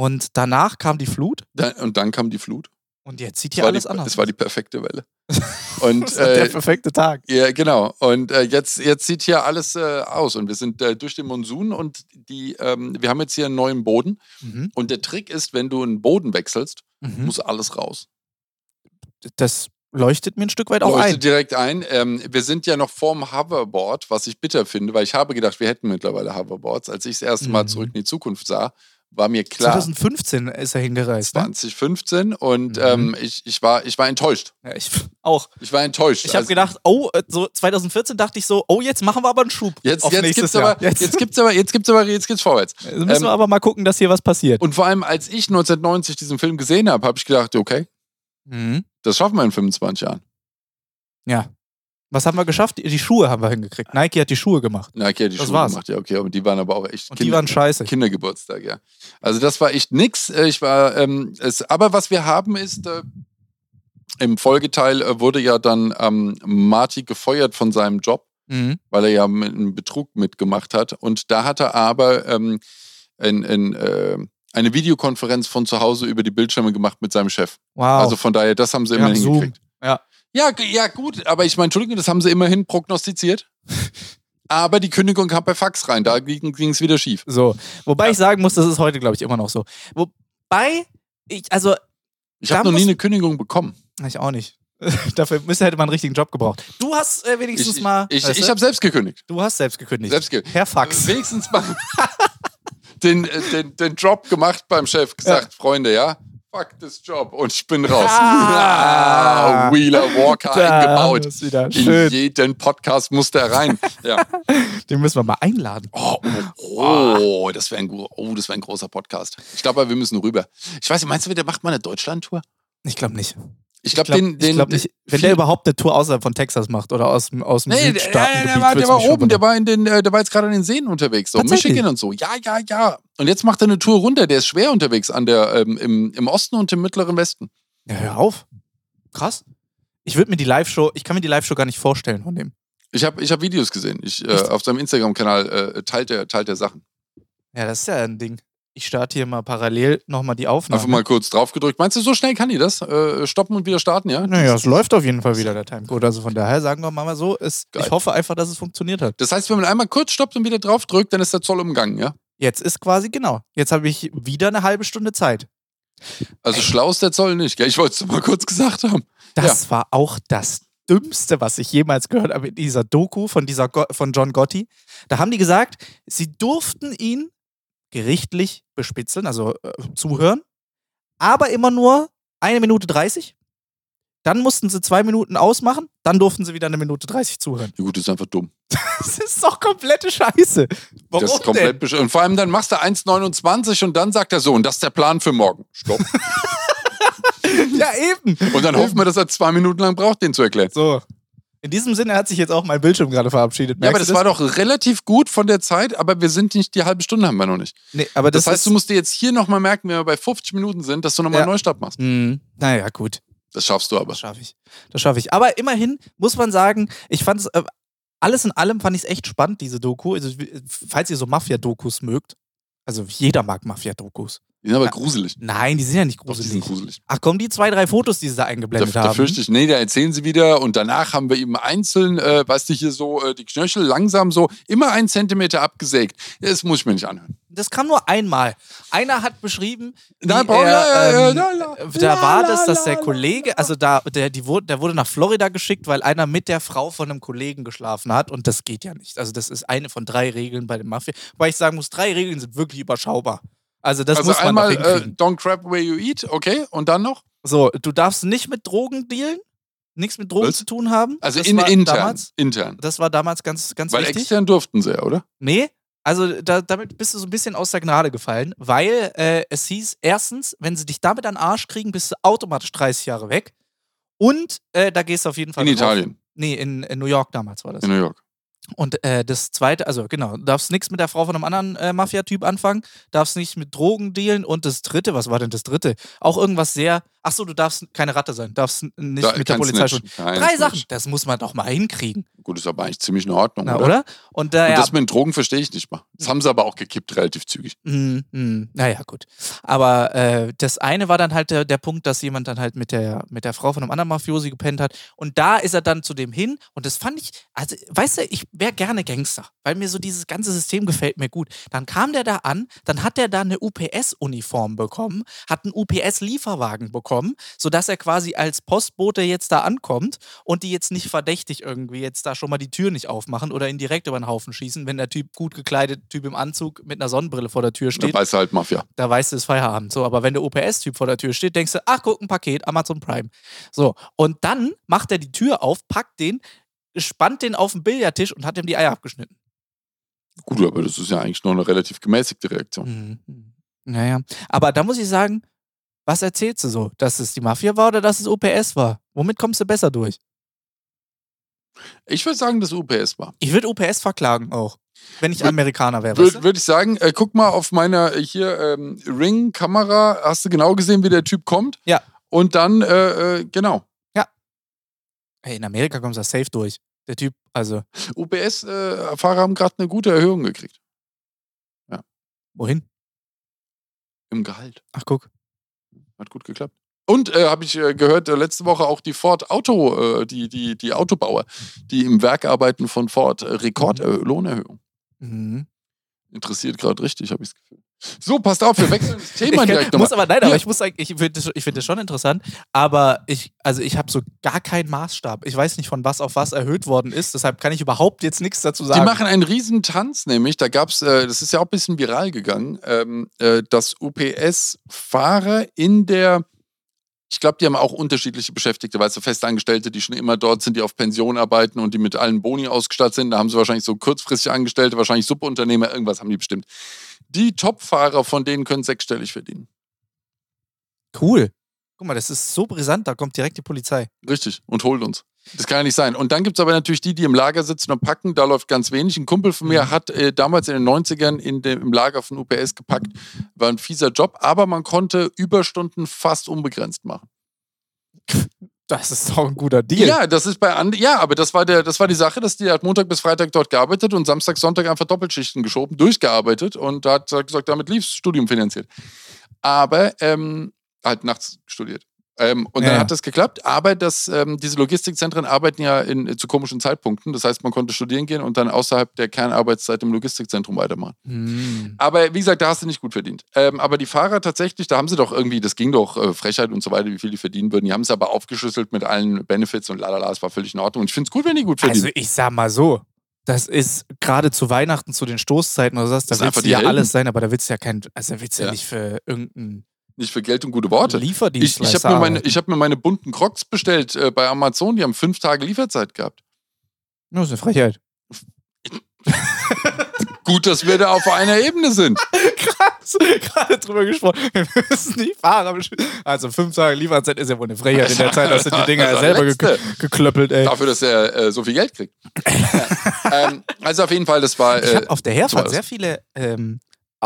Und danach kam die Flut. Dann, und dann kam die Flut. Und jetzt sieht hier alles die, anders es war die perfekte Welle. Und Das war der äh, perfekte Tag. Ja, genau. Und äh, jetzt, jetzt sieht hier alles äh, aus. Und wir sind äh, durch den Monsun und die, ähm, wir haben jetzt hier einen neuen Boden. Mhm. Und der Trick ist, wenn du einen Boden wechselst, Mhm. muss alles raus. Das leuchtet mir ein Stück weit auch Leuchtet ein. direkt ein. Ähm, wir sind ja noch vorm Hoverboard, was ich bitter finde, weil ich habe gedacht, wir hätten mittlerweile Hoverboards. Als ich das erste Mal Mhm. zurück in die Zukunft sah, war mir klar, 2015 ist er hingereist. Ne? 2015 und Mhm. ähm, ich, ich, war, ich war enttäuscht. Ja, ich auch. Ich war enttäuscht. Ich habe Also- gedacht, oh, äh, so 2014 dachte ich so, oh, jetzt machen wir aber einen Schub. Jetzt, auf jetzt nächstes gibt's aber, Jahr. jetzt, gibt's aber, jetzt gibt's aber, jetzt geht's vorwärts. Jetzt müssen ähm, wir aber mal gucken, dass hier was passiert. Und vor allem, als ich 1990 diesen Film gesehen habe, habe ich gedacht, okay, Mhm. das schaffen wir in 25 Jahren. Ja. Was haben wir geschafft? Die- Schuhe haben wir hingekriegt. Nike hat die Schuhe gemacht. Nike hat die Das Schuhe war's. gemacht, ja, okay, aber die waren aber auch echt Und die waren scheiße. Kindergeburtstag, ja. Also das war echt nix. Äh, Ich war, ähm, es, aber was wir haben ist, äh, im Folgeteil äh, wurde ja dann ähm, Marty gefeuert von seinem Job, Mhm. weil er ja mit einem Betrug mitgemacht hat. Und da hat er aber ähm, ein, ein, äh, eine Videokonferenz von zu Hause über die Bildschirme gemacht mit seinem Chef. Wow. Also von daher, das haben sie Wir immerhin haben hingekriegt. Ja. Ja, ja, gut, aber ich meine, Entschuldigung, das haben sie immerhin prognostiziert. aber die Kündigung kam per Fax rein, da ging es wieder schief. so. Wobei ich sagen muss, das ist heute, glaube ich, immer noch so. Wobei, ich, also, Ich habe noch nie eine Kündigung bekommen. ich auch nicht. Dafür müsste hätte man einen richtigen Job gebraucht. Du hast äh, wenigstens Ich, mal. ich, ich habe selbst gekündigt. du hast selbst gekündigt. Selbst ge Per Fax. Wenigstens mal den, äh, den, den Job gemacht beim Chef, gesagt, Freunde, ja, fuck this Job und ich bin raus. Ah. Ah, Wheeler Walker eingebaut. In schön. jeden Podcast muss der rein. Ja. Den müssen wir mal einladen. Oh, oh, oh, das wäre ein, oh, das wär ein großer Podcast. Ich glaube, wir müssen rüber. Ich weiß nicht, meinst du, der macht mal eine Deutschland-Tour? Ich glaube nicht. Ich glaube, glaub- den, den, glaub nicht. Wenn der überhaupt eine Tour außerhalb von Texas macht oder aus dem, aus dem Nee, der, Südstaaten. der, der, war, der war oben, der war, in den, äh, der war jetzt gerade in den Seen unterwegs, so? Michigan und so. Ja, ja, ja. Und jetzt macht er eine Tour runter, der ist schwer unterwegs an der, ähm, im, im Osten und im mittleren Westen. Ja, hör auf. Krass. Ich würde mir die Live-Show, ich kann mir die Live-Show gar nicht vorstellen von dem. Ich habe ich hab Videos gesehen. Ich, äh, auf seinem Instagram-Kanal äh, teilt, er, teilt er Sachen. Ja, das ist ja ein Ding. Ich starte hier mal parallel nochmal die Aufnahme. Einfach mal kurz drauf gedrückt. Meinst du, so schnell kann die das? Äh, stoppen und wieder starten, ja? Naja, es läuft auf jeden Fall wieder der Timecode. Also von daher sagen wir mal so, es, ich hoffe einfach, dass es funktioniert hat. Das heißt, wenn man einmal kurz stoppt und wieder drauf drückt, dann ist der Zoll umgangen, ja? Jetzt ist quasi genau. Jetzt habe ich wieder eine halbe Stunde Zeit. Also schlau ist der Zoll nicht, gell? Ich wollte es mal kurz gesagt haben. Das war auch das Dümmste, was ich jemals gehört habe in dieser Doku von, dieser Go von John Gotti. Da haben die gesagt, sie durften ihn gerichtlich bespitzeln, also äh, zuhören, aber immer nur eine Minute 30. Dann mussten sie zwei Minuten ausmachen, dann durften sie wieder eine Minute 30 zuhören. Ja gut, das ist einfach dumm. Das ist doch komplette Scheiße. Warum das ist komplett denn? Und vor allem dann machst du 1,29 und dann sagt er so, und das ist der Plan für morgen. Stopp. Ja, eben. Und dann hoffen wir, dass er zwei Minuten lang braucht, den zu erklären. So. In diesem Sinne hat sich jetzt auch mein Bildschirm gerade verabschiedet. Ja, aber das du war doch relativ gut von der Zeit, aber wir sind nicht, die halbe Stunde haben wir noch nicht. Nee, aber Das, das, heißt, du musst dir jetzt hier nochmal merken, wenn wir bei 50 Minuten sind, dass du nochmal Ja. einen Neustart machst. Hm, naja, gut. Das schaffst du aber. Das schaffe ich. Das schaffe ich. Aber immerhin muss man sagen, ich fand es, äh, alles in allem fand ich es echt spannend, diese Doku. Also, falls ihr so Mafia-Dokus mögt, also jeder mag Mafia-Dokus. Die sind aber gruselig. Nein, die sind ja nicht Doch, die sind gruselig. gruselig. Ach komm, die zwei, drei Fotos, die sie da Da, eingeblendet da haben. fürchte ich, nee, da erzählen sie wieder und danach haben wir eben einzeln, äh, weißt du, hier so äh, die Knöchel langsam so immer einen Zentimeter abgesägt. Das muss ich mir nicht anhören. Das kam nur einmal. Einer hat beschrieben, er, ähm, la, la. da war das, dass der. Kollege, also da, der, die wurde, der wurde nach Florida geschickt, weil einer mit der Frau von einem Kollegen geschlafen hat und das geht ja nicht. Also das ist eine von drei Regeln bei dem Mafia. Weil ich sagen muss, drei Regeln sind wirklich überschaubar. Also das Also muss man einmal noch äh, don't crap where you eat, okay? Und dann noch? so, du darfst nicht mit Drogen dealen, nichts mit Drogen Was? zu tun haben. Also das in, intern. Damals, intern. das war damals ganz, ganz Weil wichtig. extern durften sie ja, oder? Nee, also da, damit bist du so ein bisschen aus der Gnade gefallen, weil äh, es hieß, erstens, wenn sie dich damit an den Arsch kriegen, bist du automatisch 30 Jahre weg. Und äh, da gehst du auf jeden Fall In drauf. Italien, Nee, in, in New York damals war das. in New York. Und äh, das zweite, also genau, du darfst nichts mit der Frau von einem anderen äh, Mafia-Typ anfangen, darfst nicht mit Drogen dealen und das dritte, was war denn das dritte? Auch irgendwas sehr, ach so, du darfst keine Ratte sein, darfst nicht Da- mit der Polizei schon. Drei Snitch. Sachen, das muss man doch mal hinkriegen, Gut, ist aber eigentlich ziemlich in Ordnung, na, oder? oder? Und, äh, Und ja, das mit den Drogen verstehe ich nicht mal. Das haben sie aber auch gekippt, relativ zügig. Mm, mm, naja, gut. Aber äh, das eine war dann halt der, der Punkt, dass jemand dann halt mit der, mit der Frau von einem anderen Mafiosi gepennt hat. Und da ist er dann zu dem hin. Und das fand ich, also, weißt du, ich wäre gerne Gangster, weil mir so dieses ganze System gefällt mir gut. Dann kam der da an, dann hat der da eine UPS-Uniform bekommen, hat einen UPS-Lieferwagen bekommen, sodass er quasi als Postbote jetzt da ankommt und die jetzt nicht verdächtig irgendwie jetzt da schon mal die Tür nicht aufmachen oder ihn direkt über den Haufen schießen, wenn der Typ gut gekleidet, Typ im Anzug mit einer Sonnenbrille vor der Tür Da steht weißt du halt Mafia. da weißt du, es Feierabend. So, aber wenn der OPS-Typ vor der Tür steht, denkst du, ach, guck, ein Paket, Amazon Prime. So, und dann macht er die Tür auf, packt den, spannt den auf den Billardtisch und hat ihm die Eier abgeschnitten. Gut, aber das ist ja eigentlich nur eine relativ gemäßigte Reaktion. Mhm. Naja, aber da muss ich sagen, was erzählst du so? Dass es die Mafia war oder dass es OPS war? Womit kommst du besser durch? Ich würde sagen, dass UPS war. Ich würde OPS verklagen auch, wenn ich Amerikaner wäre. Würde würd ich sagen, äh, guck mal auf meiner äh, hier ähm, Ring-Kamera. Hast du genau gesehen, wie der Typ kommt? Ja. Und dann, äh, äh, genau. Hey, in Amerika kommst du da safe durch. Der Typ, also, UPS-Fahrer haben gerade eine gute Erhöhung gekriegt. wohin? Im Gehalt. Ach, guck. Hat gut geklappt. Und äh, habe ich äh, gehört, äh, letzte Woche auch die Ford Auto, äh, die, die, die Autobauer, die im Werk arbeiten von Ford, äh, Rekordlohnerhöhung. Mhm. Interessiert gerade richtig, habe ich das Gefühl. So, passt auf, wir wechseln das Thema ich direkt kann, muss aber nein, aber Ja. ich muss sagen, ich finde das, find das schon interessant, aber ich, also ich habe so gar keinen Maßstab. Ich weiß nicht, von was auf was erhöht worden ist, deshalb kann ich überhaupt jetzt nichts dazu Die sagen. machen einen riesen Tanz, nämlich, da gab es, äh, das ist ja auch ein bisschen viral gegangen, ähm, äh, dass UPS-Fahrer in der, ich glaube, die haben auch unterschiedliche Beschäftigte, weißt du, Festangestellte, die schon immer dort sind, die auf Pension arbeiten und die mit allen Boni ausgestattet sind. Da haben sie wahrscheinlich so kurzfristig Angestellte, wahrscheinlich Subunternehmer, irgendwas haben die bestimmt. Die Top-Fahrer von denen können sechsstellig verdienen. cool. Guck mal, das ist so brisant, da kommt direkt die Polizei. Richtig, und holt uns. Das kann ja nicht sein. Und dann gibt es aber natürlich die, die im Lager sitzen und packen. Da läuft ganz wenig. Ein Kumpel von mir Mhm. hat äh, damals in den 90ern in dem, im Lager von UPS gepackt. War ein fieser Job, aber man konnte Überstunden fast unbegrenzt machen. Das ist doch ein guter Deal. Ja, das ist bei and ja, aber das war der, das war die Sache, dass die hat Montag bis Freitag dort gearbeitet und Samstag, Sonntag einfach Doppelschichten geschoben, durchgearbeitet und hat gesagt, damit lief das Studium finanziert. Aber ähm, halt nachts studiert. Ähm, und Ja, dann hat das geklappt, aber das, ähm, diese Logistikzentren arbeiten ja in, zu komischen Zeitpunkten. Das heißt, man konnte studieren gehen und dann außerhalb der Kernarbeitszeit im Logistikzentrum weitermachen. Hm. Aber wie gesagt, da hast du nicht gut verdient. Ähm, aber die Fahrer tatsächlich, da haben sie doch irgendwie, das ging doch äh, Frechheit und so weiter, wie viel die verdienen würden. Die haben es aber aufgeschlüsselt mit allen Benefits und lalala, es war völlig in Ordnung. Und ich finde es gut, wenn die gut verdienen. Also ich sag mal so, das ist gerade zu Weihnachten, zu den Stoßzeiten oder was, da willst du die ja Helden. alles sein, aber da willst du ja kein, also da willst du ja. Ja. nicht für irgendeinen nicht für Geld und gute Worte. Ich, Lieferdienstleister ich habe mir, meine- ich hab mir meine bunten Crocs bestellt äh, bei Amazon, die haben fünf Tage Lieferzeit gehabt. Das ist eine Frechheit. Gut, dass wir da auf einer Ebene sind. Krass. gerade drüber gesprochen. Wir müssen nicht fahren. Also fünf Tage Lieferzeit ist ja wohl eine Frechheit. In der Zeit hast du die Dinger Das selber ge geklöppelt, ey. Dafür, dass er äh, so viel Geld kriegt. ähm, also auf jeden Fall, das war. Ich Äh, habe auf der Herfahrt sehr viele ähm,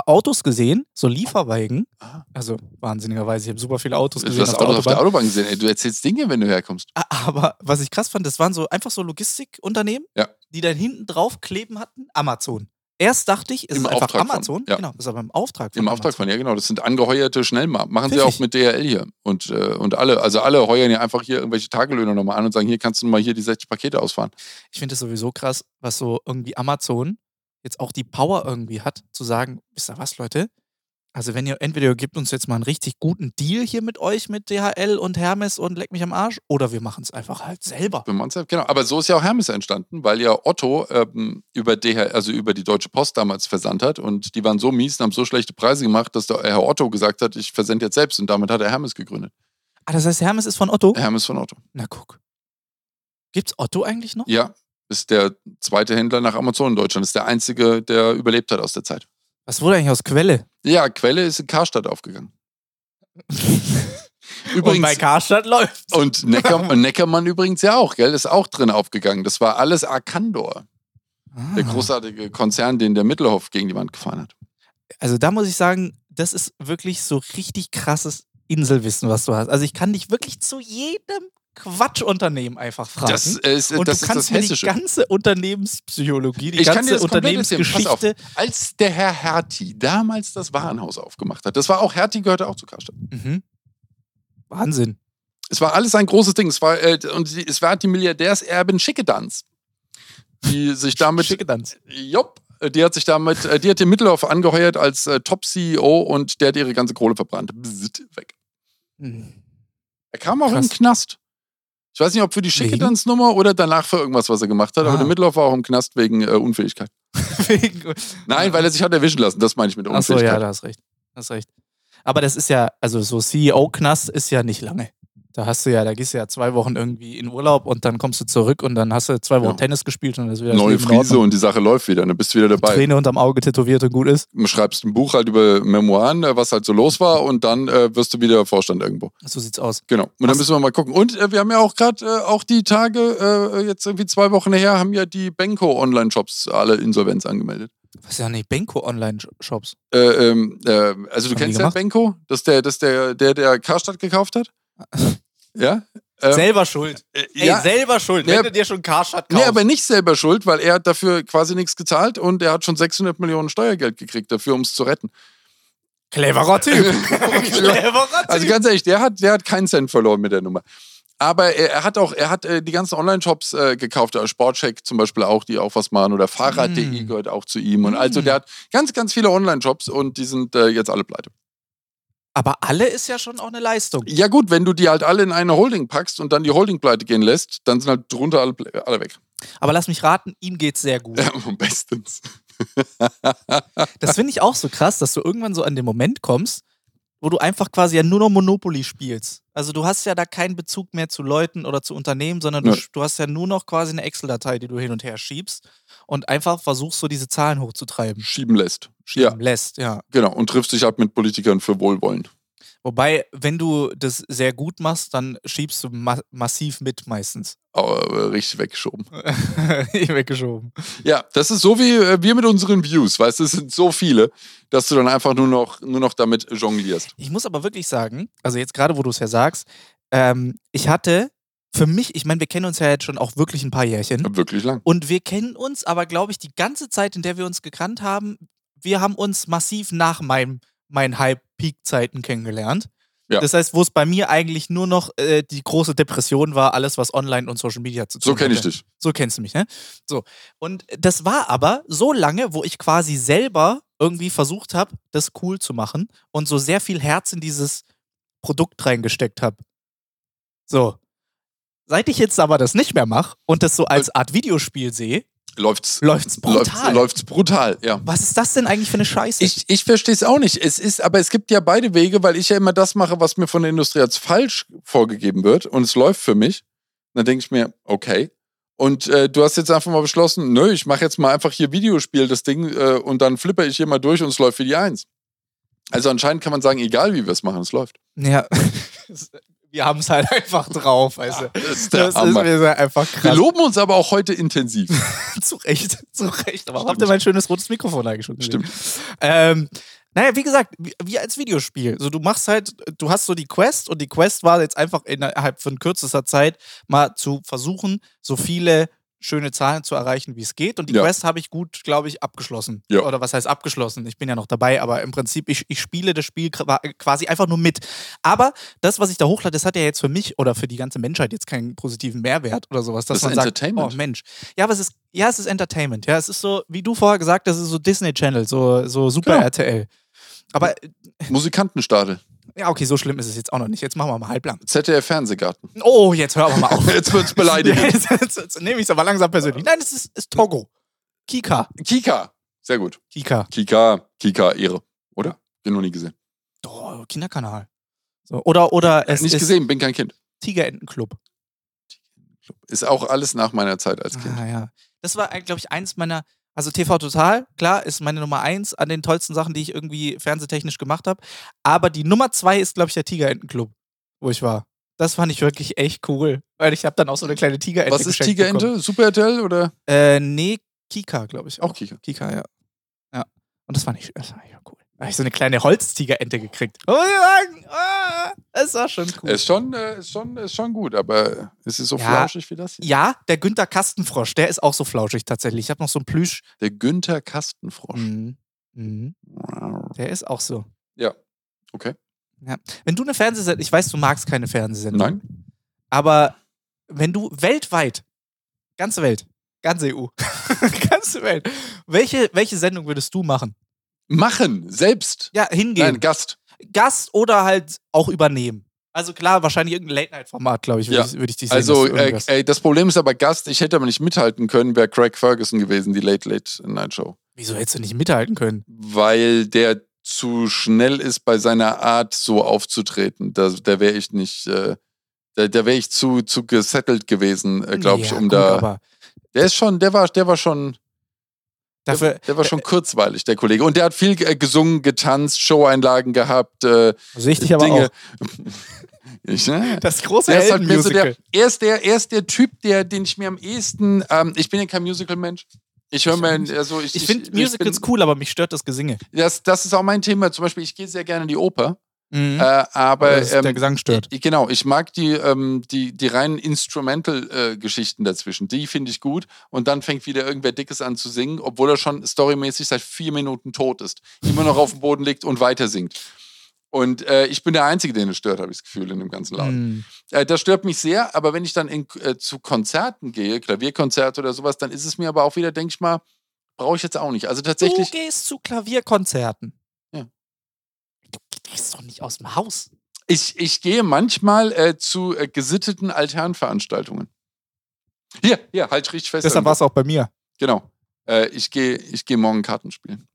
Autos gesehen, so Lieferwagen. Ah. Also wahnsinnigerweise, ich habe super viele Autos du gesehen hast auf der Autos auf der Autobahn. Gesehen. Ey, du erzählst Dinge, wenn du herkommst. Aber was ich krass fand, das waren so einfach so Logistikunternehmen, Ja. die dann hinten drauf kleben hatten, Amazon. Erst dachte ich, es Im ist einfach Auftrag von, Amazon. ja. Genau, das ist aber im Auftrag von Im Auftrag Amazon. von, ja genau, das sind angeheuerte Schnellmarkt. Machen sie Pfiffig. auch mit DHL hier. Und, äh, und alle, also alle heuern ja einfach hier irgendwelche Tagelöhner nochmal an und sagen, hier kannst du mal hier die 60 Pakete ausfahren. Ich finde es sowieso krass, was so irgendwie Amazon jetzt auch die Power irgendwie hat, zu sagen, wisst ihr was, Leute? Also wenn ihr, entweder ihr gebt uns jetzt mal einen richtig guten Deal hier mit euch, mit DHL und Hermes und leck mich am Arsch, oder wir machen es einfach halt selber. Wenn man's- Genau, aber so ist ja auch Hermes entstanden, weil ja Otto ähm, über, DHL, also über die Deutsche Post damals versandt hat und die waren so mies und haben so schlechte Preise gemacht, dass der Herr Otto gesagt hat, ich versende jetzt selbst und damit hat er Hermes gegründet. Ah, das heißt, Hermes ist von Otto? Hermes von Otto. Na guck. Gibt's Otto eigentlich noch? Ja, ist der zweite Händler nach Amazon in Deutschland, ist der einzige, der überlebt hat aus der Zeit. Was wurde eigentlich aus Quelle? Ja, Quelle ist in Karstadt aufgegangen. und Übrigens, bei Karstadt läuft. und, Necker, und Neckermann übrigens ja auch, gell? Ist auch drin aufgegangen. Das war alles Arcandor, Ah. der großartige Konzern, den der Mittelhoff gegen die Wand gefahren hat. Also da muss ich sagen, das ist wirklich so richtig krasses Inselwissen, was du hast. Also ich kann dich wirklich zu jedem Quatschunternehmen einfach fragen. Das ist, und das, du kannst das mir die ganze Unternehmenspsychologie, die Ich kann ganze. Unternehmensgeschichte. Als der Herr Hertie damals das Warenhaus aufgemacht hat, das war auch, Hertie gehörte auch zu Karstadt. Mhm. Wahnsinn. Es war alles ein großes Ding. Es war, äh, und die, es war die Milliardärserbin Schickedanz, die sich damit, Schicke Tanz. Jopp, äh, die hat sich damit, äh, die hat den Mittelhoff angeheuert als äh, Top-CEO und der hat ihre ganze Kohle verbrannt. Bzzzt, weg. Mhm. Er kam auch Krass. im Knast. Ich weiß nicht, ob für die? Schickedanz-Nummer oder danach für irgendwas, was er gemacht hat, aber Ah. der Mittelhoff war auch im Knast wegen äh, Unfähigkeit. Wegen- Nein, weil er sich hat erwischen lassen, das meine ich mit Unfähigkeit. ja, da hast recht. Hast recht. Aber das ist ja, also so CEO-Knast ist ja nicht lange. Da hast du ja, da gehst du ja zwei Wochen irgendwie in Urlaub und dann kommst du zurück und dann hast du zwei Wochen Ja. Tennis gespielt und dann ist wieder Neue Friese Ordnung. und die Sache läuft wieder. Dann bist du wieder dabei. Träne unterm Auge tätowiert und gut ist. Du schreibst ein Buch halt über Memoiren, äh, was halt so los war und dann äh, wirst du wieder Vorstand irgendwo. So sieht's aus. Genau. Und dann Was- müssen wir mal gucken. Und äh, wir haben ja auch gerade äh, auch die Tage, äh, jetzt irgendwie zwei Wochen her, haben ja die Benko Online-Shops alle Insolvenz angemeldet. Was ist ja nicht Benko Online-Shops? Äh, ähm, äh, also du Haben kennst ja? Benko, das ist der, das ist der, der, der Karstadt gekauft hat. ja? Ähm, selber schuld. äh, Ey, ja. selber schuld. Ja. Wenn du dir schon Karstadt Nee, kaufst. aber nicht selber schuld, weil er hat dafür quasi nichts gezahlt und er hat schon 600 Millionen Steuergeld gekriegt dafür, um es zu retten. Cleverer Typ. Cleverer Typ. Also ganz ehrlich, der hat, der hat keinen Cent verloren mit der Nummer. Aber er, er hat auch, er hat äh, die ganzen Online-Shops äh, gekauft, äh, Sportcheck zum Beispiel auch, die auch was machen, oder Fahrrad.de Mm. gehört auch zu ihm. Und also Mm. der hat ganz, ganz viele Online-Shops und die sind äh, jetzt alle pleite. Aber alle ist ja schon auch eine Leistung. Ja gut, wenn du die halt alle in eine Holding packst und dann die Holding pleite gehen lässt, dann sind halt drunter alle, alle weg. Aber lass mich raten, ihm geht's sehr gut. Ja, bestens. Das finde ich auch so krass, dass du irgendwann so an den Moment kommst, wo du einfach quasi ja nur noch Monopoly spielst. Also du hast ja da keinen Bezug mehr zu Leuten oder zu Unternehmen, sondern du, du hast ja nur noch quasi eine Excel-Datei, die du hin und her schiebst und einfach versuchst, so diese Zahlen hochzutreiben. Schieben lässt. Schieben Ja, lässt, ja. genau. Und triffst dich halt mit Politikern für Wohlwollen. Wobei, wenn du das sehr gut machst, dann schiebst du ma massiv mit meistens. Äh, richtig weggeschoben. Weggeschoben. Ja, das ist so wie äh, wir mit unseren Views, weißt du, es sind so viele, dass du dann einfach nur noch, nur noch damit jonglierst. Ich muss aber wirklich sagen, also jetzt gerade, wo du es ja sagst, ähm, ich hatte für mich, ich meine, wir kennen uns ja jetzt schon auch wirklich ein paar Jährchen. Wirklich lang. Und wir kennen uns aber, glaube ich, die ganze Zeit, in der wir uns gekannt haben, wir haben uns massiv nach meinem, meinen High-Peak-Zeiten kennengelernt. Ja. Das heißt, wo es bei mir eigentlich nur noch äh, die große Depression war, alles, was online und Social Media zu tun So kenne ich dich. So kennst du mich, ne? So. Und das war aber so lange, wo ich quasi selber irgendwie versucht habe, das cool zu machen und so sehr viel Herz in dieses Produkt reingesteckt habe. So. Seit ich jetzt aber das nicht mehr mache und das so als Art Videospiel sehe, Läuft's, läuft's läuft's, brutal. läuft's brutal, ja. Was ist das denn eigentlich für eine Scheiße? Ich, ich verstehe es auch nicht. Es ist, aber es gibt ja beide Wege, weil ich ja immer das mache, was mir von der Industrie als falsch vorgegeben wird und es läuft für mich. Dann denke ich mir, okay. Und äh, du hast jetzt einfach mal beschlossen, nö, ich mache jetzt mal einfach hier Videospiel, das Ding, äh, und dann flipper ich hier mal durch und es läuft wie die Eins. Also anscheinend kann man sagen, egal wie wir es machen, es läuft. Ja. Wir haben es halt einfach drauf, weißt du. Das ist Das ist mir einfach Wir krass. loben uns aber auch heute intensiv. zu Recht, zu Recht. Aber Stimmt. habt ihr mein schönes rotes Mikrofon eigentlich schon gesehen? Stimmt. Ähm, naja, wie gesagt, wie, wie als Videospiel. So, du machst halt, du hast so die Quest und die Quest war jetzt einfach innerhalb von kürzester Zeit mal zu versuchen, so viele schöne Zahlen zu erreichen, wie es geht. Und die Ja. Quest habe ich gut, glaube ich, abgeschlossen. Ja. Oder was heißt abgeschlossen? Ich bin ja noch dabei, aber im Prinzip, ich, ich spiele das Spiel qua- quasi einfach nur mit. Aber das, was ich da hochlade, das hat ja jetzt für mich oder für die ganze Menschheit jetzt keinen positiven Mehrwert oder sowas. Dass Das ist man Entertainment. Sagt, oh Mensch. Ja, aber es ist, ja, es ist Entertainment. Ja, es ist so, wie du vorher gesagt hast, es ist so Disney Channel, so, so Super Genau. RTL. Aber Musikantenstadel. Ja, okay, so schlimm ist es jetzt auch noch nicht. Jetzt machen wir mal halblang. ZDF Fernsehgarten. Oh, jetzt hör aber mal auf. Jetzt wird's beleidigt. jetzt, jetzt, jetzt nehme ich es aber langsam persönlich. Nein, es ist, ist Togo. Kika. Kika. Sehr gut. Kika. Kika. Kika, Ehre. Oder? Den noch nie gesehen. Oh, Kinderkanal. So, oder oder es nicht ist gesehen, bin kein Kind. Tigerentenclub. Ist auch alles nach meiner Zeit als Kind. Ah, ja. Das war, glaube ich, eins meiner. Also TV Total, klar, ist meine Nummer eins an den tollsten Sachen, die ich irgendwie fernsehtechnisch gemacht habe. Aber die Nummer zwei ist, glaube ich, der Tigerentenclub, wo ich war. Das fand ich wirklich echt cool. Weil ich habe dann auch so eine kleine Tigerente Was ist Tigerente? Super RTL oder? Äh, nee, Kika, glaube ich. Auch Kika. Kika, ja. Ja. Und das fand ich, das fand ich cool. Habe ich so eine kleine Holztigerente gekriegt. Sagen, ah, das war schon cool. Ist schon, äh, ist, schon, ist schon gut, aber ist es so Ja. flauschig wie das hier? ja, der Günther Kastenfrosch, der ist auch so flauschig tatsächlich. Ich habe noch so einen Plüsch. Der Günther Kastenfrosch. Mhm. Mhm. Der ist auch so. Ja. Okay. Wenn du eine Fernsehsendung, ich weiß, du magst keine Fernsehsendung. Nein. Aber wenn du weltweit, ganze Welt, ganze EU, ganze Welt, welche, welche Sendung würdest du machen? Machen, selbst. Ja, hingehen. Nein, Gast. Gast oder halt auch übernehmen. Also klar, wahrscheinlich irgendein Late-Night-Format, glaube ich, würde Ja. ich, würd ich dich sehen. Also, äh, ey, das Problem ist aber Gast, ich hätte aber nicht mithalten können, wäre Craig Ferguson gewesen, die Late Late Night Show. Wieso hättest du nicht mithalten können? Weil der zu schnell ist bei seiner Art, so aufzutreten. Da, da wäre ich nicht, äh, da, da wäre ich zu, zu gesettelt gewesen, äh, glaube ich, Ja, um gut, da. Aber Der ist schon, der war, der war schon, dafür, der, der war schon kurzweilig, der Kollege. Und der hat viel äh, gesungen, getanzt, Showeinlagen gehabt, äh, sehe ich dich aber Dinge. auch. ich, ne? Das große Der ist halt so der, er, ist der, er ist der Typ, der, den ich mir am ehesten, ähm, ich bin ja kein Musical-Mensch. Ich höre mir, also ich, Ich finde ich bin- Musicals cool, aber mich stört das Gesinge. Das, das ist auch mein Thema. Zum Beispiel, ich gehe sehr gerne in die Oper, Mhm. äh, aber ist der ähm, Gesang stört. ich- genau, ich mag die, ähm, die, die reinen Instrumental-Geschichten dazwischen. Die finde ich gut. Und dann fängt wieder irgendwer Dickes an zu singen, obwohl er schon storymäßig seit vier Minuten tot ist. Immer noch auf dem Boden liegt und weiter singt. Und äh, ich bin der Einzige, den es stört, habe ich das Gefühl, in dem ganzen Laden. Mhm. Äh, das stört mich sehr, aber wenn ich dann in, äh, zu Konzerten gehe, Klavierkonzerte oder sowas, dann ist es mir aber auch wieder, denke ich mal, brauche ich jetzt auch nicht. Also tatsächlich, Du gehst zu Klavierkonzerten. Gehst doch nicht aus dem Haus. ich, ich gehe manchmal äh, zu äh, gesitteten Altherrenveranstaltungen. Hier, hier, halt richtig fest. Deshalb war es auch bei mir. Genau. Äh, ich gehe ich geh morgen Karten spielen.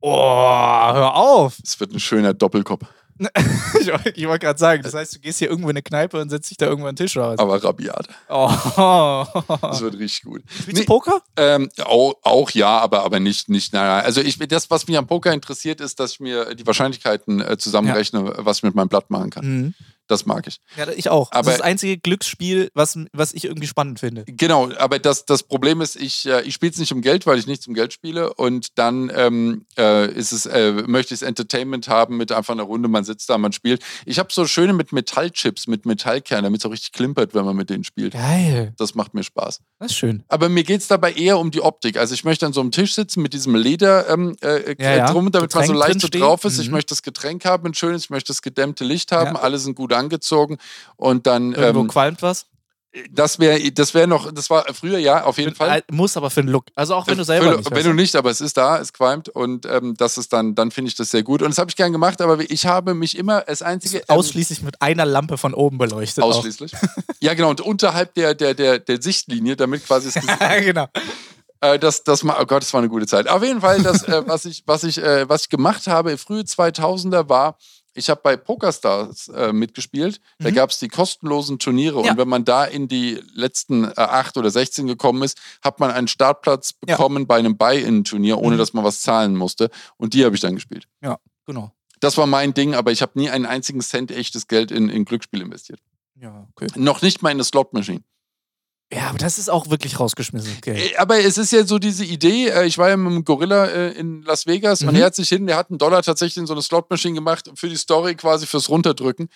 Oh, hör auf. Es wird ein schöner Doppelkopf, Ich, wollt- wollte gerade sagen, das heißt, du gehst hier irgendwo in eine Kneipe und setzt dich da irgendwo an den Tisch raus. aber rabiat. Oh. Das wird richtig gut. Spielst Nee. du Poker? Ähm, auch, auch ja, aber, aber nicht, nicht, nein, nein. Also ich, das, was mich am Poker interessiert, ist, dass ich mir die Wahrscheinlichkeiten äh, zusammenrechne, was ich mit meinem Blatt machen kann. Mhm. Das mag ich. Ja, ich auch. Aber- das ist das einzige Glücksspiel, was, was ich irgendwie spannend finde. Genau, aber das, das Problem ist, ich, äh, ich spiele es nicht um Geld, weil ich nichts um Geld spiele. Und dann ähm, äh, ist es, äh, möchte ich es Entertainment haben mit einfach einer Runde, man sitzt da, man spielt. Ich habe so schöne mit Metallchips, mit Metallkernen, damit es auch richtig klimpert, wenn man mit denen spielt. Geil. Das macht mir Spaß. Das ist schön. Aber mir geht es dabei eher um die Optik. Also ich möchte an so einem Tisch sitzen mit diesem Leder ähm, äh, Ja, ja. drum, damit man so Getränk leicht so drauf ist. Ich Mhm. möchte das Getränk haben, ein schönes, ich möchte das gedämmte Licht haben, Ja. alle sind gut angezogen. Und dann, Irgendwo ähm, qualmt was. das wäre das wär noch, das war früher ja, auf jeden Fall. Äh, Muss aber für den Look. Also auch wenn du selber Wenn- nicht. Wenn du nicht, aber es ist da, es qualmt und ähm, das ist dann, dann finde ich das sehr gut. Und das habe ich gern gemacht, aber ich habe mich immer das einzige. ähm, Ausschließlich mit einer Lampe von oben beleuchtet. Ausschließlich. ja, genau. Und unterhalb der, der, der, der Sichtlinie, damit quasi das Gesicht genau. Äh, das, das, oh Gott, das war eine gute Zeit. Auf jeden Fall, das, äh, was, ich, was, ich, äh, was ich gemacht habe, frühe 2000er war, ich habe bei PokerStars äh, mitgespielt. Da Mhm. gab es die kostenlosen Turniere. Ja. Und wenn man da in die letzten äh, acht oder 16 gekommen ist, hat man einen Startplatz Ja. bekommen bei einem Buy-In-Turnier, ohne Mhm. dass man was zahlen musste. Und die habe ich dann gespielt. Genau. Das war mein Ding, aber ich habe nie einen einzigen Cent echtes Geld in, in Glücksspiel investiert. Ja, okay. Noch nicht mal in eine Slot-Machine. Ja, aber das ist auch wirklich rausgeschmissen. Geld. Äh, Aber es ist ja so diese Idee, äh, ich war ja mit dem Gorilla äh, in Las Vegas und Mhm. hat sich hin, der hat einen Dollar tatsächlich in so eine Slot-Machine gemacht für die Story quasi fürs Runterdrücken.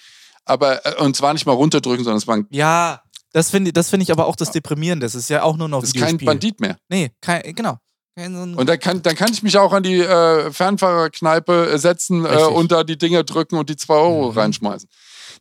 Aber, und zwar nicht mal runterdrücken, sondern es war ein, Ja, das finde das find ich aber auch das Deprimierende. Das ist ja auch nur noch das ist kein. Bandit mehr. Nee, kein, genau. Und da kann, dann kann ich mich auch an die äh, Fernfahrerkneipe setzen äh, und da die Dinger drücken und die 2 Euro Mhm. reinschmeißen.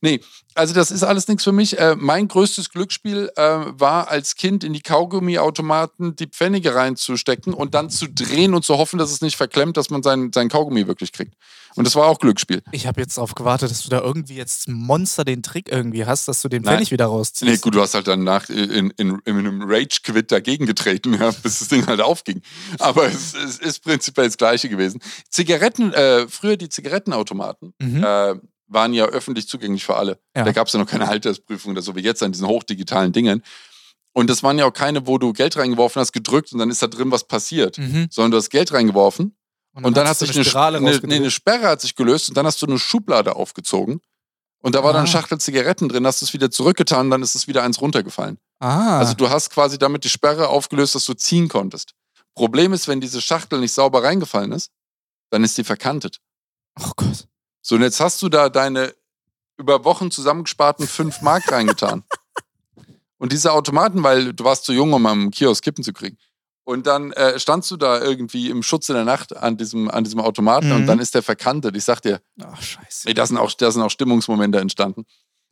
Nee, also das ist alles nichts für mich. Äh, mein größtes Glücksspiel äh, war als Kind in die Kaugummiautomaten die Pfennige reinzustecken und dann zu drehen und zu hoffen, dass es nicht verklemmt, dass man sein, sein Kaugummi wirklich kriegt. Und das war auch Glücksspiel. ich habe jetzt darauf gewartet, dass du da irgendwie jetzt Monster den Trick irgendwie hast, dass du den Nein. Pfennig wieder rausziehst. Nee, gut, du hast halt danach in, in, in einem Rage-Quit dagegen getreten, ja, bis das Ding halt aufging. Aber es, es ist prinzipiell das Gleiche gewesen. Zigaretten, äh, früher die Zigarettenautomaten Mhm. Waren ja öffentlich zugänglich für alle. Ja. Da gab es ja noch keine Altersprüfung oder so wie jetzt an diesen hochdigitalen Dingen. Und das waren ja auch keine, wo du Geld reingeworfen hast, gedrückt und dann ist da drin was passiert. Mhm. Sondern du hast Geld reingeworfen und dann, hat hast du sich eine, Spirale eine, nee, eine Sperre hat sich gelöst und dann hast du eine Schublade aufgezogen. Und da war dann Ah. eine Schachtel Zigaretten drin, hast es wieder zurückgetan und dann ist es wieder eins runtergefallen. Ah, Also du hast quasi damit die Sperre aufgelöst, dass du ziehen konntest. Problem ist, wenn diese Schachtel nicht sauber reingefallen ist, dann ist die verkantet. oh Gott. So, und jetzt hast du da deine über Wochen zusammengesparten 5 Mark reingetan. Und diese Automaten, weil du warst zu jung, um am Kiosk Kippen zu kriegen. Und dann äh, standst du da irgendwie im Schutze der Nacht an diesem, an diesem Automaten Mhm. und dann ist der verkantet. Ich sag dir, Ach, scheiße. ey, da sind auch, da sind auch Stimmungsmomente entstanden.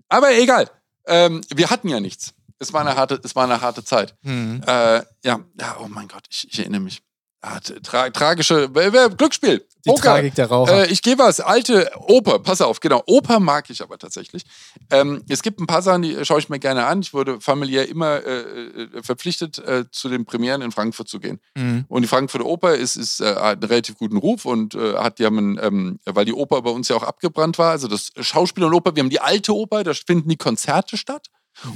Aber egal. Ähm, wir hatten ja nichts. Es war eine harte, es war eine harte Zeit. Mhm. Äh, ja, ja, oh mein Gott, ich, ich erinnere mich. Ah, tra tragische äh, Glücksspiel. Die Poker. Tragik der Raucher. Äh, ich gehe was, alte Oper, pass auf, genau. Oper mag ich aber tatsächlich. Ähm, es gibt ein paar Sachen, die schaue ich mir gerne an. Ich wurde familiär immer äh, äh, verpflichtet, äh, zu den Premieren in Frankfurt zu gehen. mhm. Und die Frankfurter Oper ist, ist, äh, hat einen relativ guten Ruf und hat, die haben, einen, ähm, weil die Oper bei uns ja auch abgebrannt war, also das Schauspiel und Oper, wir haben die alte Oper, da finden die Konzerte statt.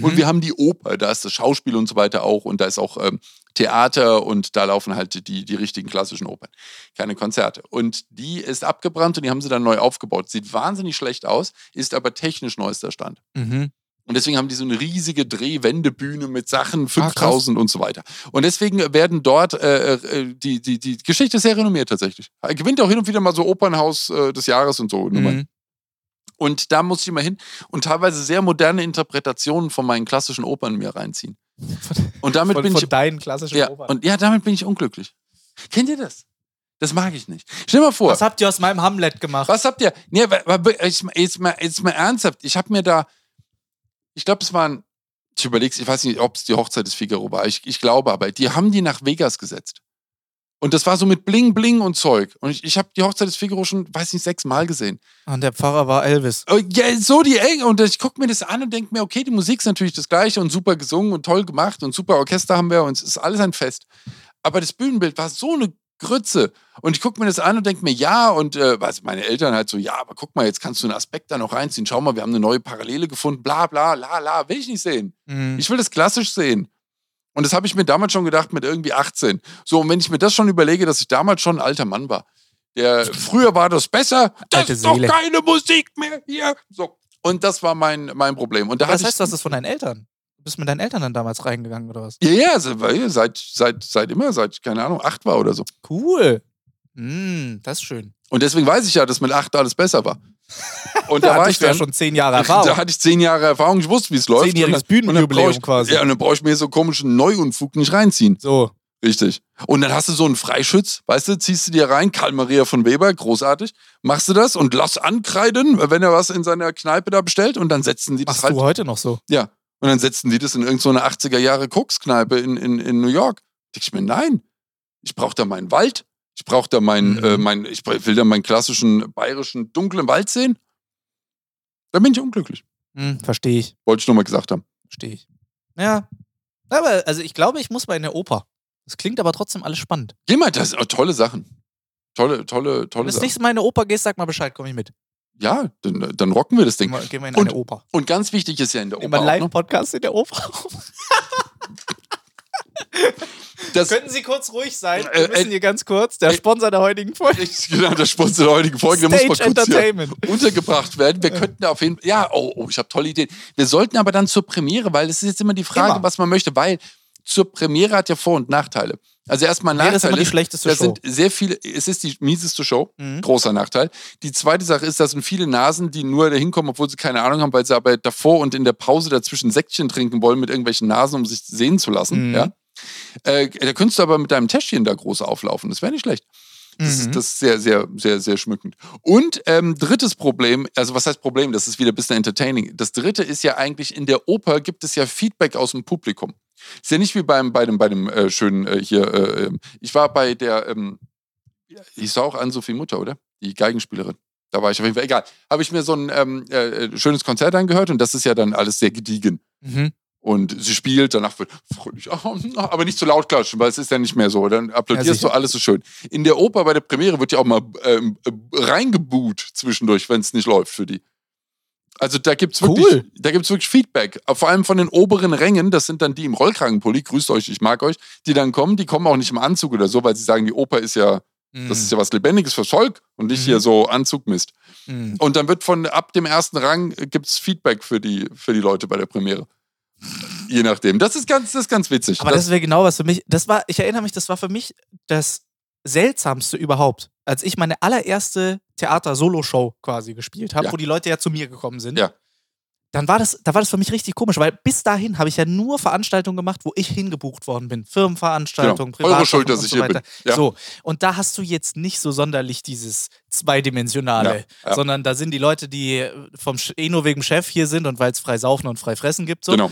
Und Mhm. wir haben die Oper, da ist das Schauspiel und so weiter auch und da ist auch ähm, Theater und da laufen halt die, die richtigen klassischen Opern, keine Konzerte. Und die ist abgebrannt und die haben sie dann neu aufgebaut. Sieht wahnsinnig schlecht aus, ist aber technisch neuester Stand. Mhm. Und deswegen haben die so eine riesige Drehwendebühne mit Sachen, Ah, krass. 5000 und so weiter. Und deswegen werden dort, äh, äh, die, die, die Geschichte ist sehr renommiert tatsächlich. Er gewinnt auch hin und wieder mal so Opernhaus äh, des Jahres und so. Nummern. Mhm. Und da muss ich immer hin und teilweise sehr moderne Interpretationen von meinen klassischen Opern mir reinziehen. Und damit Von, bin von ich. deinen klassischen Ja, Opern. und ja, damit bin ich unglücklich. Kennt ihr das? Das mag ich nicht. Stell dir mal vor. Was habt ihr aus meinem Hamlet gemacht? Was habt ihr? Nee, jetzt, mal, jetzt mal ernsthaft. Ich habe mir da, ich glaube, es waren, ich überlege, ich weiß nicht, ob es die Hochzeit des Figaro war. Ich, ich glaube aber, die haben die nach Vegas gesetzt. Und das war so mit Bling, Bling und Zeug. Und ich, ich habe die Hochzeit des Figaro schon, weiß nicht, sechs Mal gesehen. Und der Pfarrer war Elvis. Oh, Ja, so die Eng. Und ich gucke mir das an und denke mir, okay, die Musik ist natürlich das Gleiche und super gesungen und toll gemacht und super Orchester haben wir und es ist alles ein Fest. Aber das Bühnenbild war so eine Grütze. Und ich gucke mir das an und denke mir, ja, und äh, was meine Eltern halt so, ja, aber guck mal, jetzt kannst du einen Aspekt da noch reinziehen. Schau mal, wir haben eine neue Parallele gefunden, bla bla, la la, will ich nicht sehen. Mhm. Ich will das klassisch sehen. Und das habe ich mir damals schon gedacht mit irgendwie 18. So, und wenn ich mir das schon überlege, dass ich damals schon ein alter Mann war, der früher war das besser, das ist doch keine Musik mehr hier. So. Und das war mein, mein Problem. Und da Was heißt das ist von deinen Eltern? Du bist mit deinen Eltern dann damals reingegangen oder was? Ja, ja, also, seit, seit, seit immer, seit, keine Ahnung, acht war oder so. Cool. Mm, das ist schön. Und deswegen weiß ich ja, dass mit acht alles besser war. Und da, Da war ich du ja dann, schon zehn Jahre Da Erfahrung. hatte ich zehn Jahre Erfahrung, ich wusste, wie es läuft. Zehnjähriges dann- dann Bühnenjubiläum quasi. Ja, und dann brauche ich mir so komischen Neuunfug nicht reinziehen. So. Richtig. Und dann hast du so einen Freischütz, weißt du, ziehst du dir rein, Karl Maria von Weber, großartig, machst du das und lass ankreiden, wenn er was in seiner Kneipe da bestellt und dann setzen die das Machst halt. du heute noch so? Ja. Und dann setzen die das in irgendeine so 80er Jahre Kokskneipe in, in, in New York. Denke ich mir, nein, ich brauche da meinen Wald. Ich brauche da meinen, Mhm. äh, mein, ich will da meinen klassischen bayerischen dunklen Wald sehen. Da bin ich unglücklich. Hm, verstehe ich. Wollte ich nur mal gesagt haben. Verstehe ich. Ja. Aber also ich glaube, ich muss mal in der Oper. Das klingt aber trotzdem alles spannend. Geh mal, das sind auch tolle Sachen. Tolle, tolle, Wenn tolle du das nächste Mal in der Oper gehst, sag mal Bescheid, komm ich mit. Ja, dann, dann rocken wir das Ding. Gehen wir, in Und- eine Oper. Und ganz wichtig ist ja in der Oper noch, Live-Podcast in der Oper. Das, Könnten Sie kurz ruhig sein? Äh, Wir müssen äh, hier ganz kurz, der äh, Sponsor der heutigen Folge. Genau, der Sponsor der heutigen Folge, der muss mal Stage kurz Entertainment. untergebracht werden. Wir könnten auf jeden Fall, ja, oh, oh ich habe tolle Ideen. Wir sollten aber dann zur Premiere, weil es ist jetzt immer die Frage, Immer. was man möchte, weil zur Premiere hat ja Vor- und Nachteile. Also erstmal Nee, das ist immer die schlechteste das Show. sind sehr viele, es ist die mieseste Show, Mhm. großer Nachteil. Die zweite Sache ist, das sind viele Nasen, die nur da hinkommen, obwohl sie keine Ahnung haben, weil sie aber davor und in der Pause dazwischen Säckchen trinken wollen mit irgendwelchen Nasen, um sich sehen zu lassen. Mhm. Ja? Äh, da könntest du aber mit deinem Täschchen da groß auflaufen. Das wäre nicht schlecht. Das, Mhm. ist, das ist sehr, sehr, sehr, sehr schmückend. Und ähm, drittes Problem, also was heißt Problem? Das ist wieder ein bisschen entertaining. Das dritte ist ja eigentlich, in der Oper gibt es ja Feedback aus dem Publikum. Ist ja nicht wie beim, bei dem, bei dem äh, schönen äh, hier, äh, ähm, ich war bei der, ähm, ich sah auch an Sophie Mutter, oder? Die Geigenspielerin. Da war ich auf jeden Fall, egal. Habe ich mir so ein ähm, äh, schönes Konzert angehört und das ist ja dann alles sehr gediegen. Mhm. Und sie spielt, danach wird fröhlich, aber nicht zu laut klatschen, weil es ist ja nicht mehr so. Dann Ja, applaudierst sicher. du, alles so schön. In der Oper bei der Premiere wird ja auch mal ähm, äh, reingebuht zwischendurch, wenn es nicht läuft für die. Also da gibt's wirklich, Cool. da gibt's wirklich Feedback. Vor allem von den oberen Rängen, das sind dann die im Rollkragenpulli, grüßt euch, ich mag euch, die dann kommen, die kommen auch nicht im Anzug oder so, weil sie sagen, die Oper ist ja, das ist ja was Lebendiges fürs Volk und nicht Mhm. hier so Anzugmist. Mhm. Und dann wird von ab dem ersten Rang äh, gibt's Feedback für die, für die Leute bei der Premiere. Je nachdem. Das ist ganz, das ist ganz witzig. Aber das, wäre genau was für mich. Das war, ich erinnere mich, das war für mich das seltsamste überhaupt, als ich meine allererste Theater-Solo-Show quasi gespielt habe, Ja. wo die Leute ja zu mir gekommen sind. Ja. Dann war das, da war das für mich richtig komisch, weil bis dahin habe ich ja nur Veranstaltungen gemacht, wo ich hingebucht worden bin. Firmenveranstaltungen, Genau. Eure Schuld, dass und ich so hier bin. Ja. So, und da hast du jetzt nicht so sonderlich dieses zweidimensionale, Ja, ja. sondern da sind die Leute, die vom eh nur wegen Chef hier sind und weil es frei saufen und frei fressen gibt. So. Genau.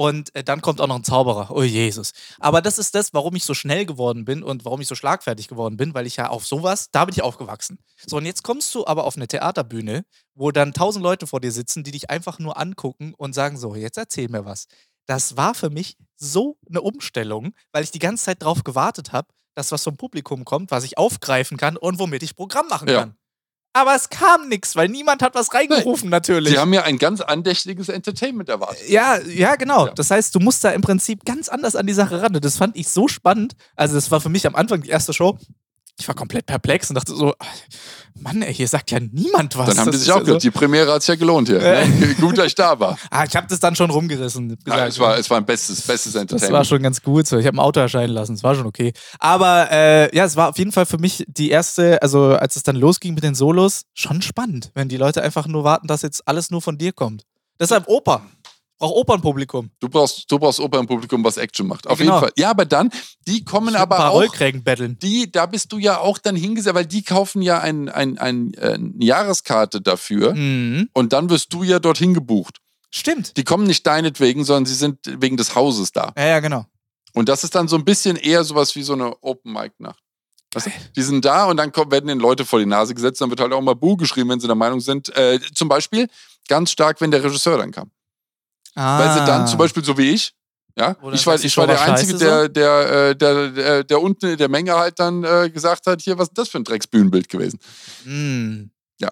Und äh, dann kommt auch noch ein Zauberer. Oh Jesus. Aber das ist das, warum ich so schnell geworden bin und warum ich so schlagfertig geworden bin, weil ich ja auf sowas, da bin ich aufgewachsen. So, und jetzt kommst du aber auf eine Theaterbühne, wo dann tausend Leute vor dir sitzen, die dich einfach nur angucken und sagen: So, jetzt erzähl mir was. Das war für mich so eine Umstellung, weil ich die ganze Zeit drauf gewartet habe, dass was vom Publikum kommt, was ich aufgreifen kann und womit ich Programm machen Ja. kann. Aber es kam nichts, weil niemand hat was reingerufen, natürlich. Sie haben ja ein ganz andächtiges Entertainment erwartet. Ja, ja, genau. Ja. Das heißt, du musst da im Prinzip ganz anders an die Sache ran. Und das fand ich so spannend. Also, das war für mich am Anfang die erste Show. Ich war komplett perplex und dachte so, Mann, ey, hier sagt ja niemand was. Dann haben die Das sich auch ja gedacht, die Premiere hat sich ja gelohnt hier. Ne? Gut, dass ich da war. Ah, ich habe das dann schon rumgerissen. Ja, es, war, es war ein bestes, bestes das Entertainment. war schon ganz gut so. Ich habe ein Auto erscheinen lassen, es war schon okay. Aber äh, ja, es war auf jeden Fall für mich die erste, also als es dann losging mit den Solos, schon spannend, wenn die Leute einfach nur warten, dass jetzt alles nur von dir kommt. Deshalb Oper. Braucht Opernpublikum. Du brauchst, du brauchst Opernpublikum, was Action macht. Auf Genau. jeden Fall. Ja, aber dann, die kommen aber ein paar auch. Rollkrägen betteln. Die, da bist du ja auch dann hingesetzt, weil die kaufen ja ein, ein, ein, äh, eine Jahreskarte dafür Mhm. und dann wirst du ja dorthin gebucht. Stimmt. Die kommen nicht deinetwegen, sondern sie sind wegen des Hauses da. Ja, ja, genau. Und das ist dann so ein bisschen eher sowas wie so eine Open-Mic-Nacht. Weißt du? Die sind da und dann kommen, werden den Leute vor die Nase gesetzt, dann wird halt auch mal Buh geschrieben, wenn sie der Meinung sind. Äh, zum Beispiel ganz stark, wenn der Regisseur dann kam. Ah. Weil sie dann zum Beispiel so wie ich, ja, dann ich war, ich war der Einzige, der, der, äh, der, der, der unten in der Menge halt dann äh, gesagt hat, hier, was ist das für ein Drecksbühnenbild gewesen? Mm. Ja.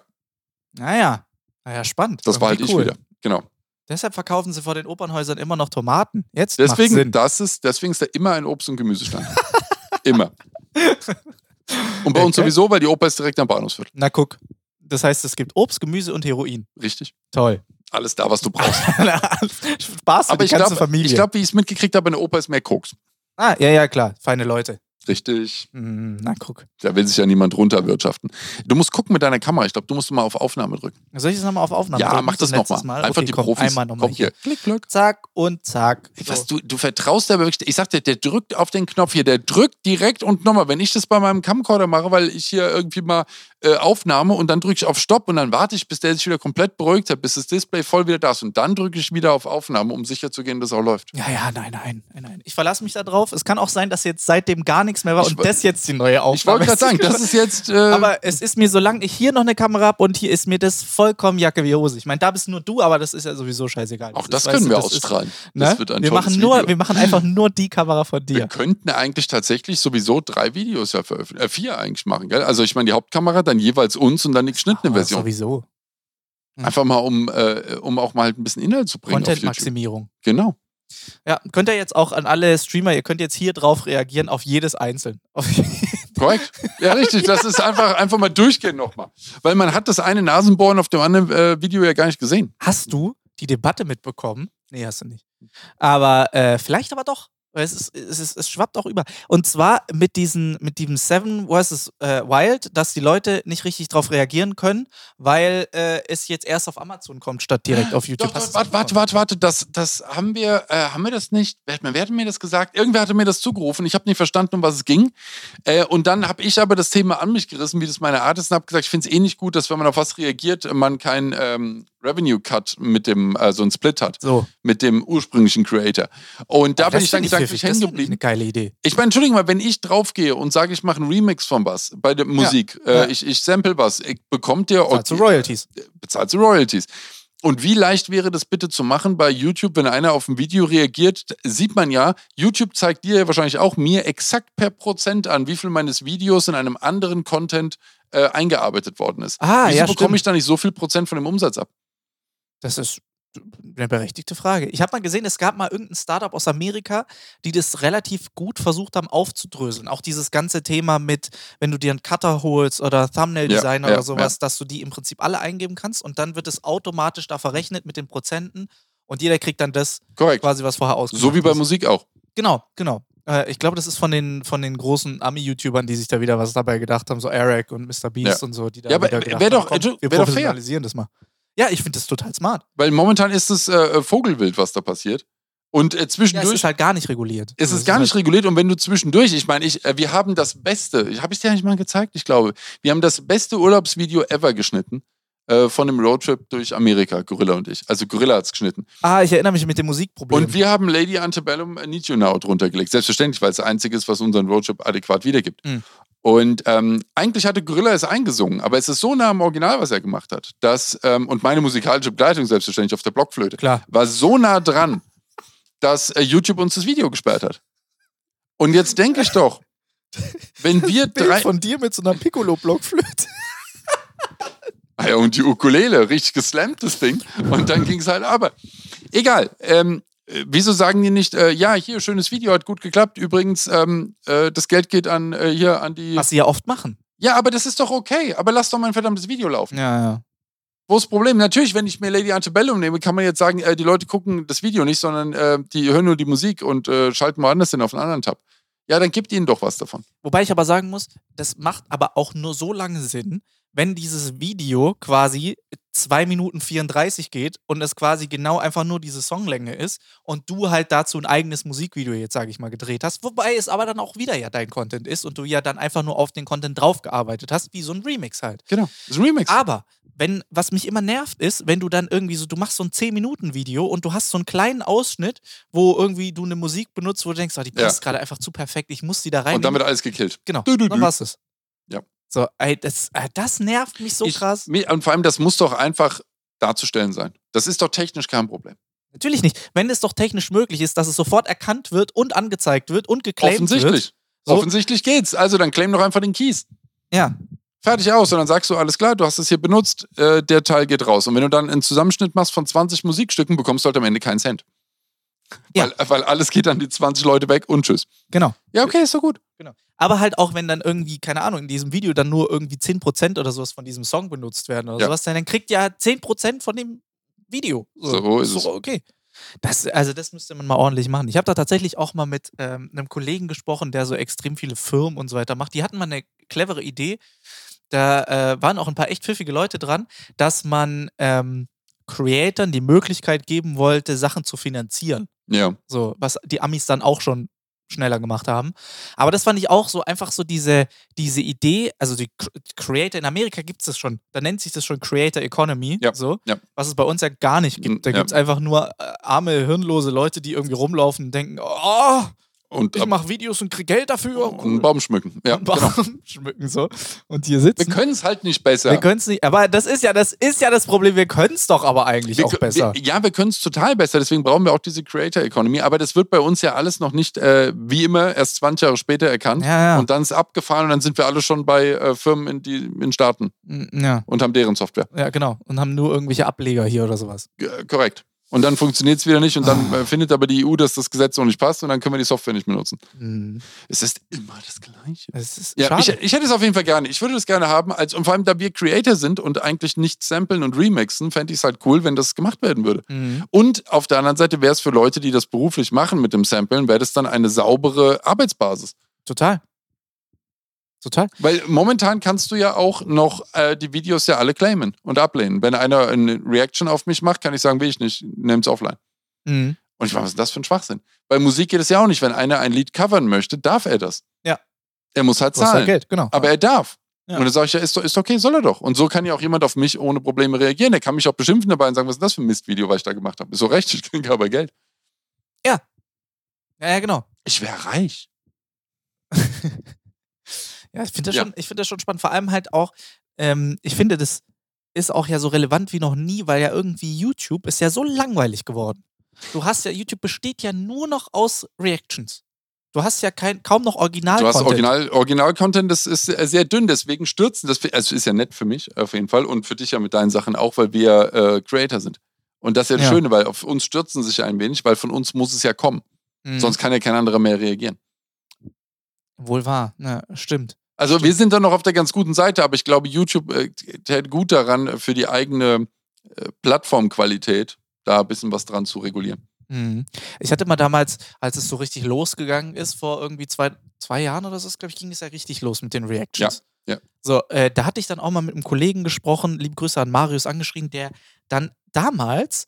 Naja. Naja, spannend. Das war halt Irgendwie ich cool. wieder. Genau. Deshalb verkaufen sie vor den Opernhäusern immer noch Tomaten. Jetzt Deswegen, Sinn. das ist, deswegen ist da immer ein Obst- und Gemüsestand. immer. Und bei uns Okay. sowieso, weil die Oper ist direkt am Bahnhofsviertel. Na guck. Das heißt, es gibt Obst, Gemüse und Heroin. Richtig. Toll. Alles da, was du brauchst. Spaß für Aber die ich ganze glaube, Familie. ich glaub, wie ich es mitgekriegt habe, in der Oper ist mehr Koks. ah, ja, ja, klar. Feine Leute. Richtig. Mm, na guck. Da will sich ja niemand runterwirtschaften. Du musst gucken mit deiner Kamera. Ich glaube, du musst mal auf Aufnahme drücken. Soll ich das nochmal auf Aufnahme ja, drücken? mach das nochmal. Mal? Einfach okay, die komm, Profis. Einmal nochmal Komm hier. Klick, klick. Zack und zack. Was, So. du, du vertraust da wirklich. Ich sagte, der drückt auf den Knopf hier. Der drückt direkt und nochmal. Wenn ich das bei meinem Camcorder mache, weil ich hier irgendwie mal äh, Aufnahme und dann drücke ich auf Stopp und dann warte ich, bis der sich wieder komplett beruhigt hat, bis das Display voll wieder da ist. Und dann drücke ich wieder auf Aufnahme, um sicher zu gehen, dass es auch läuft. Ja, ja, nein, nein, nein, nein. Ich verlasse mich da drauf. Es kann auch sein, dass jetzt seitdem gar nichts mehr war Ich und das jetzt die neue Aufnahme Ich wollte gerade sagen, das ist jetzt. Äh, Aber es ist mir, solange ich hier noch eine Kamera habe und hier ist mir das vollkommen Jacke wie Hose. Ich meine, da bist nur du, aber das ist ja sowieso scheißegal. auch ist, das weißt können wir das ist- ausstrahlen. Ne? Das wird ein wir machen nur, Video. wir machen einfach nur die Kamera von Wir dir. könnten eigentlich tatsächlich sowieso drei Videos ja veröffentlichen, äh, vier eigentlich machen, gell? Also ich meine die Hauptkamera, dann jeweils uns und dann die geschnittene Aber Version. Sowieso. Einfach mal, um, äh, um auch mal halt ein bisschen Inhalt zu bringen. Content-Maximierung. Genau. Ja, könnt ihr jetzt auch an alle Streamer, ihr könnt jetzt hier drauf reagieren, auf jedes einzeln. Auf Korrekt. Ja, richtig. Das ist einfach, einfach mal durchgehen nochmal. Weil man hat das eine Nasenbohren auf dem anderen äh, Video ja gar nicht gesehen. Hast du die Debatte mitbekommen? Nee, hast du nicht. Aber äh, vielleicht aber doch. Es, ist, es, ist, es schwappt auch über. Und zwar mit, diesen, mit diesem Seven vs. Äh, Wild, dass die Leute nicht richtig drauf reagieren können, weil äh, es jetzt erst auf Amazon kommt, statt direkt auf YouTube. Doch, doch, warte, warte, warte, warte. Das, das haben wir, äh, haben wir das nicht? Wer hat, mir, wer hat mir das gesagt? Irgendwer hatte mir das zugerufen. Ich habe nicht verstanden, um was es ging. Äh, und dann habe ich aber das Thema an mich gerissen, wie das meine Art ist, und habe gesagt, ich finde es eh nicht gut, dass wenn man auf was reagiert, man kein ähm, Revenue Cut mit dem, äh, so ein Split hat. So. Mit dem ursprünglichen Creator. Und da bin ich dann find pfiffig, hängen ich geblieben. Eine geile Idee. Ich meine, Entschuldigung mal, wenn ich draufgehe und sage, ich mache einen Remix von was bei der Musik, ja. Äh, ich, ich sample was, ich, bekommt der Zahlst du Royalties. bezahlt Royalties. Und wie leicht wäre das bitte zu machen bei YouTube, wenn einer auf ein Video reagiert, sieht man ja, YouTube zeigt dir ja wahrscheinlich auch mir exakt per Prozent an, wie viel meines Videos in einem anderen Content äh, eingearbeitet worden ist. Ah, Wieso ja, bekomme stimmt. ich da nicht so viel Prozent von dem Umsatz ab? Das ist eine berechtigte Frage. Ich habe mal gesehen, es gab mal irgendein Startup aus Amerika, die das relativ gut versucht haben aufzudröseln. Auch dieses ganze Thema mit, wenn du dir einen Cutter holst oder Thumbnail-Designer Ja, ja, oder sowas, dass du die im Prinzip alle eingeben kannst und dann wird es automatisch da verrechnet mit den Prozenten und jeder kriegt dann das Korrekt. quasi, was vorher ausgemacht So wie bei ist. Musik auch. Genau, genau. Äh, Ich glaube, das ist von den, von den großen Ami-YouTubern, die sich da wieder was dabei gedacht haben, so Eric und Mr. Beast Ja. und so, die da Ja, aber wieder gedacht wär haben, doch- komm, wir wär doch fair. professionalisieren das mal. Ja, ich finde das total smart. Weil momentan ist es äh, Vogelwild, was da passiert. Und äh, Ja, es zwischendurch ist halt gar nicht reguliert. Es Also ist gar nicht halt, reguliert und wenn du zwischendurch, ich meine, ich, äh, wir haben das beste, habe ich dir eigentlich mal gezeigt? Ich glaube, wir haben das beste Urlaubsvideo ever geschnitten äh, von einem Roadtrip durch Amerika, Gorilla und ich. Also Gorilla hat's geschnitten. Ah, ich erinnere mich mit dem Musikproblem. Und wir haben Lady Antebellum äh, Need You Now drunter gelegt. Selbstverständlich, weil es das einzige ist, was unseren Roadtrip adäquat wiedergibt. Mhm. Und ähm, eigentlich hatte Gorilla es eingesungen, aber es ist so nah am Original, was er gemacht hat, dass, ähm, und meine musikalische Begleitung selbstverständlich auf der Blockflöte, Klar. war so nah dran, dass äh, YouTube uns das Video gesperrt hat. Und jetzt denke ich doch, wenn wir drei. von dir mit so einer Piccolo-Blockflöte. Ah ja, und die Ukulele, richtig geslammt, das Ding. Und dann ging es halt aber. Egal. Ähm, äh, wieso sagen die nicht, äh, ja, hier, schönes Video, hat gut geklappt. Übrigens, ähm, äh, das Geld geht an äh, hier an die. Was sie ja oft machen. Ja, aber das ist doch okay. Aber lass doch mein verdammtes Video laufen. Ja, ja. Wo ist das Problem? Natürlich, wenn ich mir Lady Antebellum nehme, kann man jetzt sagen, äh, die Leute gucken das Video nicht, sondern äh, die hören nur die Musik und äh, schalten woanders hin auf einen anderen Tab. Ja, dann gibt ihnen doch was davon. Wobei ich aber sagen muss, das macht aber auch nur so lange Sinn, wenn dieses Video quasi 2 Minuten 34 geht und es quasi genau einfach nur diese Songlänge ist und du halt dazu ein eigenes Musikvideo jetzt, sage ich mal, gedreht hast. Wobei es aber dann auch wieder ja dein Content ist und du ja dann einfach nur auf den Content draufgearbeitet hast, wie so ein Remix halt. Genau. Das ist ein Remix. Aber wenn, was mich immer nervt, ist, wenn du dann irgendwie so, du machst so ein 10-Minuten-Video und du hast so einen kleinen Ausschnitt, wo irgendwie du eine Musik benutzt, wo du denkst, oh, die Ja. passt gerade einfach zu perfekt, ich muss die da rein. und dann wird alles gekillt. Genau, Du, du, dann du. war's es. So, ey, das, äh, das nervt mich so Ich- krass. mi- Und vor allem, das muss doch einfach darzustellen sein. Das ist doch technisch kein Problem. Natürlich nicht. Wenn es doch technisch möglich ist, dass es sofort erkannt wird und angezeigt wird und geclaimed wird. Offensichtlich. So. Offensichtlich geht's. Also dann claim doch einfach den Keys. Ja, Fertig aus. Und dann sagst du, alles klar, du hast es hier benutzt, äh, der Teil geht raus. Und wenn du dann einen Zusammenschnitt machst von 20 Musikstücken, bekommst du halt am Ende keinen Cent. Ja. Weil, weil alles geht an die 20 Leute weg und tschüss. genau. Ja, okay, ist doch gut. Aber halt auch, wenn dann irgendwie, keine Ahnung, in diesem Video dann nur irgendwie 10% oder sowas von diesem Song benutzt werden oder Ja. sowas, dann kriegt ja 10% von dem Video. So ist es. Okay. Das, also das müsste man mal ordentlich machen. Ich habe da tatsächlich auch mal mit ähm, einem Kollegen gesprochen, der so extrem viele Firmen und so weiter macht. Die hatten mal eine clevere Idee. Da äh, waren auch ein paar echt pfiffige Leute dran, dass man ähm, Creatoren die Möglichkeit geben wollte, Sachen zu finanzieren. Ja. So, was die Amis dann auch schon schneller gemacht haben. Aber das fand ich auch so einfach so diese, diese Idee, also die Cr- Creator, in Amerika gibt es das schon, da nennt sich das schon Creator Economy, Ja, so, ja. was es bei uns ja gar nicht gibt. Da Ja. gibt es einfach nur äh, arme, hirnlose Leute, die irgendwie rumlaufen und denken, oh, Und, ich mache Videos und krieg Geld dafür. und einen Baum schmücken. Ja, genau. Baum schmücken so. Und hier Wir sitzen. können es halt nicht besser. Wir können es nicht, aber das ist ja das ist ja das Problem, wir können es doch aber eigentlich Wir auch besser. Wir, ja, wir können es total besser, deswegen brauchen wir auch diese Creator Economy. Aber das wird bei uns ja alles noch nicht, äh, wie immer, erst 20 Jahre später erkannt. Ja, ja. Und dann ist abgefahren und dann sind wir alle schon bei äh, Firmen in, die, in Staaten ja, und haben deren Software. ja, genau. Und haben nur irgendwelche Ableger hier oder sowas. G korrekt. Und dann funktioniert es wieder nicht und dann äh, findet aber die EU, dass das Gesetz noch nicht passt und dann können wir die Software nicht benutzen. Hm. Es ist immer das Gleiche. Es ist Ja, ich, ich hätte es auf jeden Fall gerne. Ich würde das gerne haben. Als, und vor allem, da wir Creator sind und eigentlich nicht samplen und remixen, fände ich es halt cool, wenn das gemacht werden würde. Mhm. Und auf der anderen Seite wäre es für Leute, die das beruflich machen mit dem Samplen, wäre das dann eine saubere Arbeitsbasis. Total. Total. Weil momentan kannst du ja auch noch äh, die Videos ja alle claimen und ablehnen. Wenn einer eine Reaction auf mich macht, kann ich sagen, will ich nicht, nehm's offline. Mhm. Und ich meine, was ist das für ein Schwachsinn? Bei Musik geht es ja auch nicht. Wenn einer ein Lied covern möchte, darf er das. Ja. Er muss halt halt zahlen. Geld, genau. Aber er darf. Ja. Und dann sage ich ja, ist, ist okay, soll er doch. Und so kann ja auch jemand auf mich ohne Probleme reagieren. Der kann mich auch beschimpfen dabei und sagen, was ist das für ein Mistvideo, was ich da gemacht habe. Ist so recht, ich kriege aber Geld. ja, ja, genau. Ich wäre reich. Ja, ich finde das, Ja. schon- ich find das schon spannend. Vor allem halt auch, ähm, ich finde, das ist auch ja so relevant wie noch nie, weil ja irgendwie YouTube ist ja so langweilig geworden. Du hast ja, YouTube besteht ja nur noch aus Reactions. Du hast ja kein, kaum noch original Du hast Original, Original-Content, das ist sehr dünn, deswegen stürzen. Das also ist ja nett für mich auf jeden Fall und für dich ja mit deinen Sachen auch, weil wir äh, Creator sind. Und das ist ja das Ja. Schöne, weil auf uns stürzen sich ja ein wenig, weil von uns muss es ja kommen. Mhm. Sonst kann ja kein anderer mehr reagieren. Wohl wahr, ja, stimmt. Also wir sind da noch auf der ganz guten Seite, aber ich glaube, YouTube äh, täte gut daran, äh, für die eigene äh, Plattformqualität da ein bisschen was dran zu regulieren. Mhm. Ich hatte mal damals, als es so richtig losgegangen ist, vor irgendwie zwei, zwei Jahren oder so, glaube ich, ging es ja richtig los mit den Reactions. Ja, ja. So, äh, da hatte ich dann auch mal mit einem Kollegen gesprochen, liebe Grüße an Marius angeschrieben, der dann damals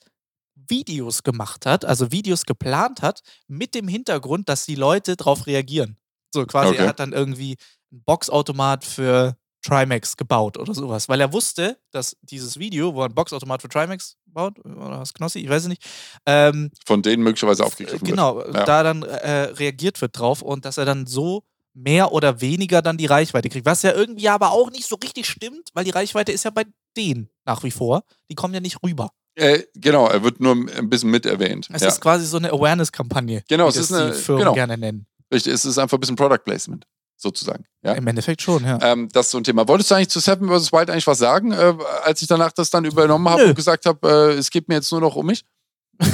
Videos gemacht hat, also Videos geplant hat, mit dem Hintergrund, dass die Leute darauf reagieren. So quasi, Okay. er hat dann irgendwie einen Boxautomat für Trimax gebaut oder sowas, weil er wusste, dass dieses Video, wo er einen Boxautomat für Trimax baut, oder was Knossi, ich weiß es nicht, ähm, Von denen möglicherweise aufgegriffen wird. genau, Ja. da dann äh, reagiert wird drauf und dass er dann so mehr oder weniger dann die Reichweite kriegt. Was ja irgendwie aber auch nicht so richtig stimmt, weil die Reichweite ist ja bei denen nach wie vor. Die kommen ja nicht rüber. Äh, genau, er wird nur ein bisschen mit erwähnt. Es ja. ist quasi so eine Awareness-Kampagne. Genau, wie es ist eine- die Firmen genau. gerne nennen. Richtig, es ist einfach ein bisschen Product Placement, sozusagen. Ja? Im Endeffekt schon, ja. Ähm, das ist so ein Thema. Wolltest du eigentlich zu Seven vs. Wild eigentlich was sagen, äh, als ich danach das dann übernommen habe und gesagt habe, äh, es geht mir jetzt nur noch um mich?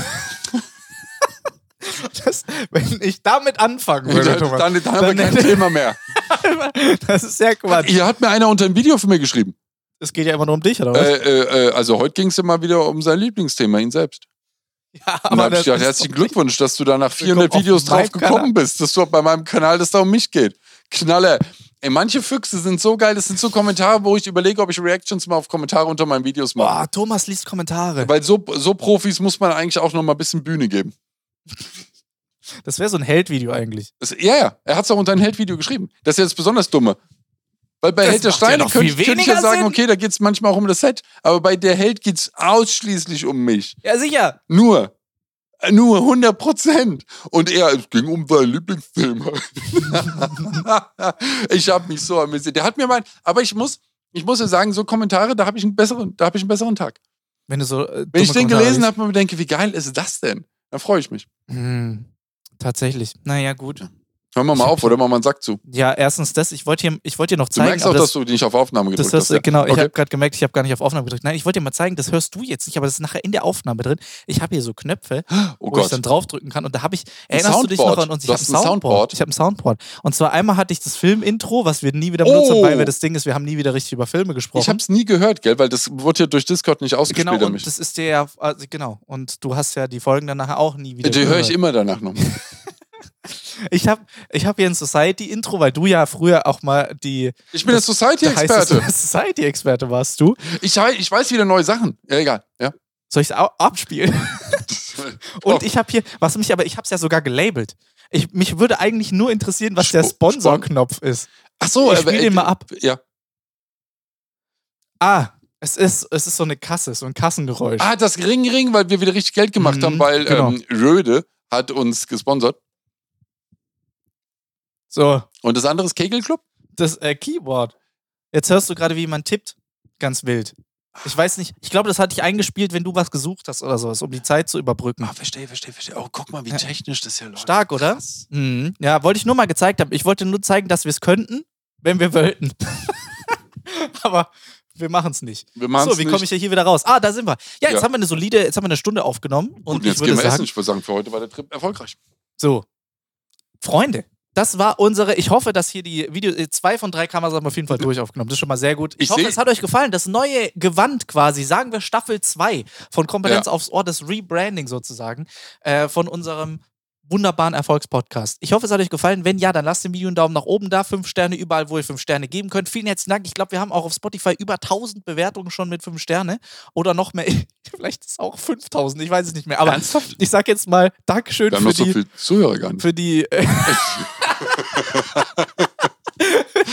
Das, wenn ich damit anfangen würde, dann, Thomas, dann, dann haben wir Dann- kein Thema mehr. das ist sehr Quatsch. Hier hat mir einer unter ein Video für mir geschrieben. Es geht ja immer nur um dich, oder was? Äh, äh, äh, also heute ging es immer wieder um sein Lieblingsthema, ihn selbst. ja, Und da habe ich gedacht, herzlichen Glückwunsch, dass du da nach 400 auf Videos drauf gekommen Kanal. bist, dass du bei meinem Kanal, dass da um mich geht. Knaller. Ey, manche Füchse sind so geil, das sind so Kommentare, wo ich überlege, ob ich Reactions mal auf Kommentare unter meinen Videos mache. Boah, Thomas liest Kommentare. Weil so, so Profis muss man eigentlich auch noch mal ein bisschen Bühne geben. Das wäre so ein Held-Video eigentlich. Das, ja, ja, er hat es auch unter ein Held-Video geschrieben. Das ist ja das besonders Dumme. Weil bei Das Held der ja Steine noch könnte, könnte ich ja sagen, Sinn. okay, da geht es manchmal auch um das Set. Aber bei der Held geht es ausschließlich um mich. Ja, sicher. Nur. Äh, Nur 100 Prozent. Und er, es ging um seinen Lieblingsfilm. ich habe mich so amüsiert. Der hat mir mein, aber ich muss, ich muss ja sagen, so Kommentare, da habe ich einen besseren, da habe ich einen besseren Tag. Wenn du so. Äh, Wenn ich den Kommentare gelesen habe und mir denke, wie geil ist das denn? Dann freue ich mich. Hm, tatsächlich. Naja, gut. Hören wir mal Ich hab auf, oder wir einen Sack zu. Ja, erstens das. Ich wollte dir, ich wollte dir noch Du zeigen. merkst auch, aber dass du nicht auf Aufnahme das, gedrückt das, hast. ja? Genau, ich Okay. habe gerade gemerkt, ich habe gar nicht auf Aufnahme gedrückt. Nein, ich wollte dir mal zeigen, das hörst du jetzt nicht, aber das ist nachher in der Aufnahme drin. Ich habe hier so Knöpfe, Oh wo ich Gott. dann draufdrücken kann. Und da habe ich, erinnerst du dich noch Soundboard. an uns? Ich Du habe hast ein Soundboard. Soundboard. Ich habe ein Soundboard. Und zwar einmal hatte ich das Film-Intro, was wir nie wieder benutzen, Oh. weil wir das Ding ist, wir haben nie wieder richtig über Filme gesprochen. Ich habe es nie gehört, gell? Weil das wurde ja durch Discord nicht ausgespielt Genau, und das ist der, ja, also genau. Und du hast ja die Folgen dann nachher auch nie wieder Die höre ich immer danach noch. Ich habe ich hab hier ein Society-Intro, weil du ja früher auch mal die Ich bin der da heißt es, Society-Experte. Society-Experte warst du. Ich, ich weiß wieder neue Sachen. Ja, egal. Ja. Soll ich es abspielen? Und ich habe hier, was mich aber, ich habe es ja sogar gelabelt. Ich, mich würde eigentlich nur interessieren, was der Spo- Sponsor-Knopf ist. Ach so, Ich aber, spiel den mal ab. Ja. Ah, es ist, es ist so eine Kasse, so ein Kassengeräusch. Ah, das Ring Ring, weil wir wieder richtig Geld gemacht Mhm, haben, weil genau. ähm, Röde hat uns gesponsert. So, Und das andere ist Kegelclub? das äh, Keyboard. Jetzt hörst du gerade, wie man tippt. Ganz wild. Ich weiß nicht, ich glaube, das hatte ich eingespielt, wenn du was gesucht hast oder sowas, um die Zeit zu überbrücken. Ah, verstehe, verstehe, verstehe. Oh, guck mal, wie Ja. technisch das hier läuft. Stark, oder? Mhm. Ja, wollte ich nur mal gezeigt haben. Ich wollte nur zeigen, dass wir es könnten, wenn wir wollten. Aber wir machen es nicht. Wir machen's So, wie komme ich ja hier wieder raus? Ah, da sind wir. Ja, jetzt Ja. haben wir eine solide, jetzt haben wir eine Stunde aufgenommen. Und, Und ich jetzt würde gehen wir sagen, essen. Ich würde sagen, für heute war der Trip erfolgreich. so, Freunde, das war unsere, ich hoffe, dass hier die Video, äh, zwei von drei Kameras haben wir auf jeden Fall durch aufgenommen. Das ist schon mal sehr gut. Ich, Ich hoffe, es hat euch gefallen. Das neue Gewand quasi, sagen wir Staffel 2 von Kompetenz Ja. aufs Ohr, das Rebranding sozusagen, äh, von unserem wunderbaren Erfolgspodcast. Ich hoffe, es hat euch gefallen. Wenn ja, dann lasst dem Video einen Daumen nach oben da. Fünf Sterne überall, wo ihr fünf Sterne geben könnt. Vielen herzlichen Dank. Ich glaube, wir haben auch auf Spotify über 1000 Bewertungen schon mit fünf Sterne. Oder noch mehr. Vielleicht ist es auch 5000. Ich weiß es nicht mehr. Aber Ernsthaft? ich sag jetzt mal Dankeschön für so die, viel Zuhörer gar nicht. für die,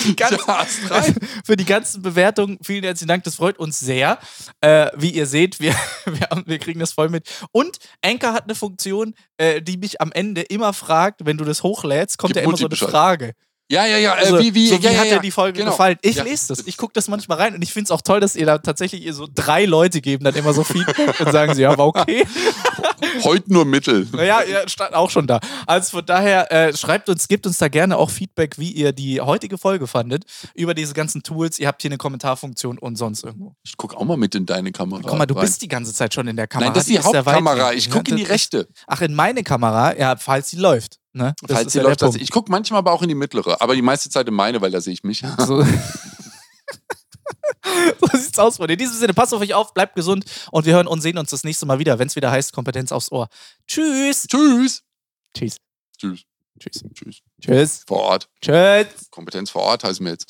die ganzen, für die ganzen Bewertungen. Vielen herzlichen Dank, das freut uns sehr. Äh, wie ihr seht, wir, wir, haben, wir kriegen das voll mit. Und Anchor hat eine Funktion, äh, die mich am Ende immer fragt, wenn du das hochlädst, kommt Gib ja immer so eine. Frage. Ja, ja, ja. Also, äh, wie, wie, so, wie ja, hat ja. dir die Folge Genau. gefallen? Ich Ja. lese das. Ich gucke das manchmal rein und ich finde es auch toll, dass ihr da tatsächlich ihr so drei Leute geben dann immer so Feedback und sagen sie, ja, war okay. Heute nur Mittel. Naja, ihr stand auch schon da. Also von daher, äh, schreibt uns, gebt uns da gerne auch Feedback, wie ihr die heutige Folge fandet, über diese ganzen Tools. Ihr habt hier eine Kommentarfunktion und sonst irgendwo. Ich gucke auch mal mit in deine Kamera. Guck mal, du rein. bist die ganze Zeit schon in der Kamera. Nein, das ist die der Hauptkamera. Ich gucke in die rechte. Ach, in meine Kamera? Ja, falls sie läuft. Ne? Das ist sie läuft, das, ich gucke manchmal aber auch in die mittlere, aber die meiste Zeit in meine, weil da sehe ich mich. So. so sieht's aus, Freunde. In diesem Sinne, passt auf euch auf, bleibt gesund und wir hören und sehen uns das nächste Mal wieder, wenn es wieder heißt Kompetenz aufs Ohr. Tschüss. Tschüss. Tschüss. Tschüss. Tschüss. Tschüss. Tschüss. Vor Ort. Tschüss. Kompetenz vor Ort heißen wir jetzt.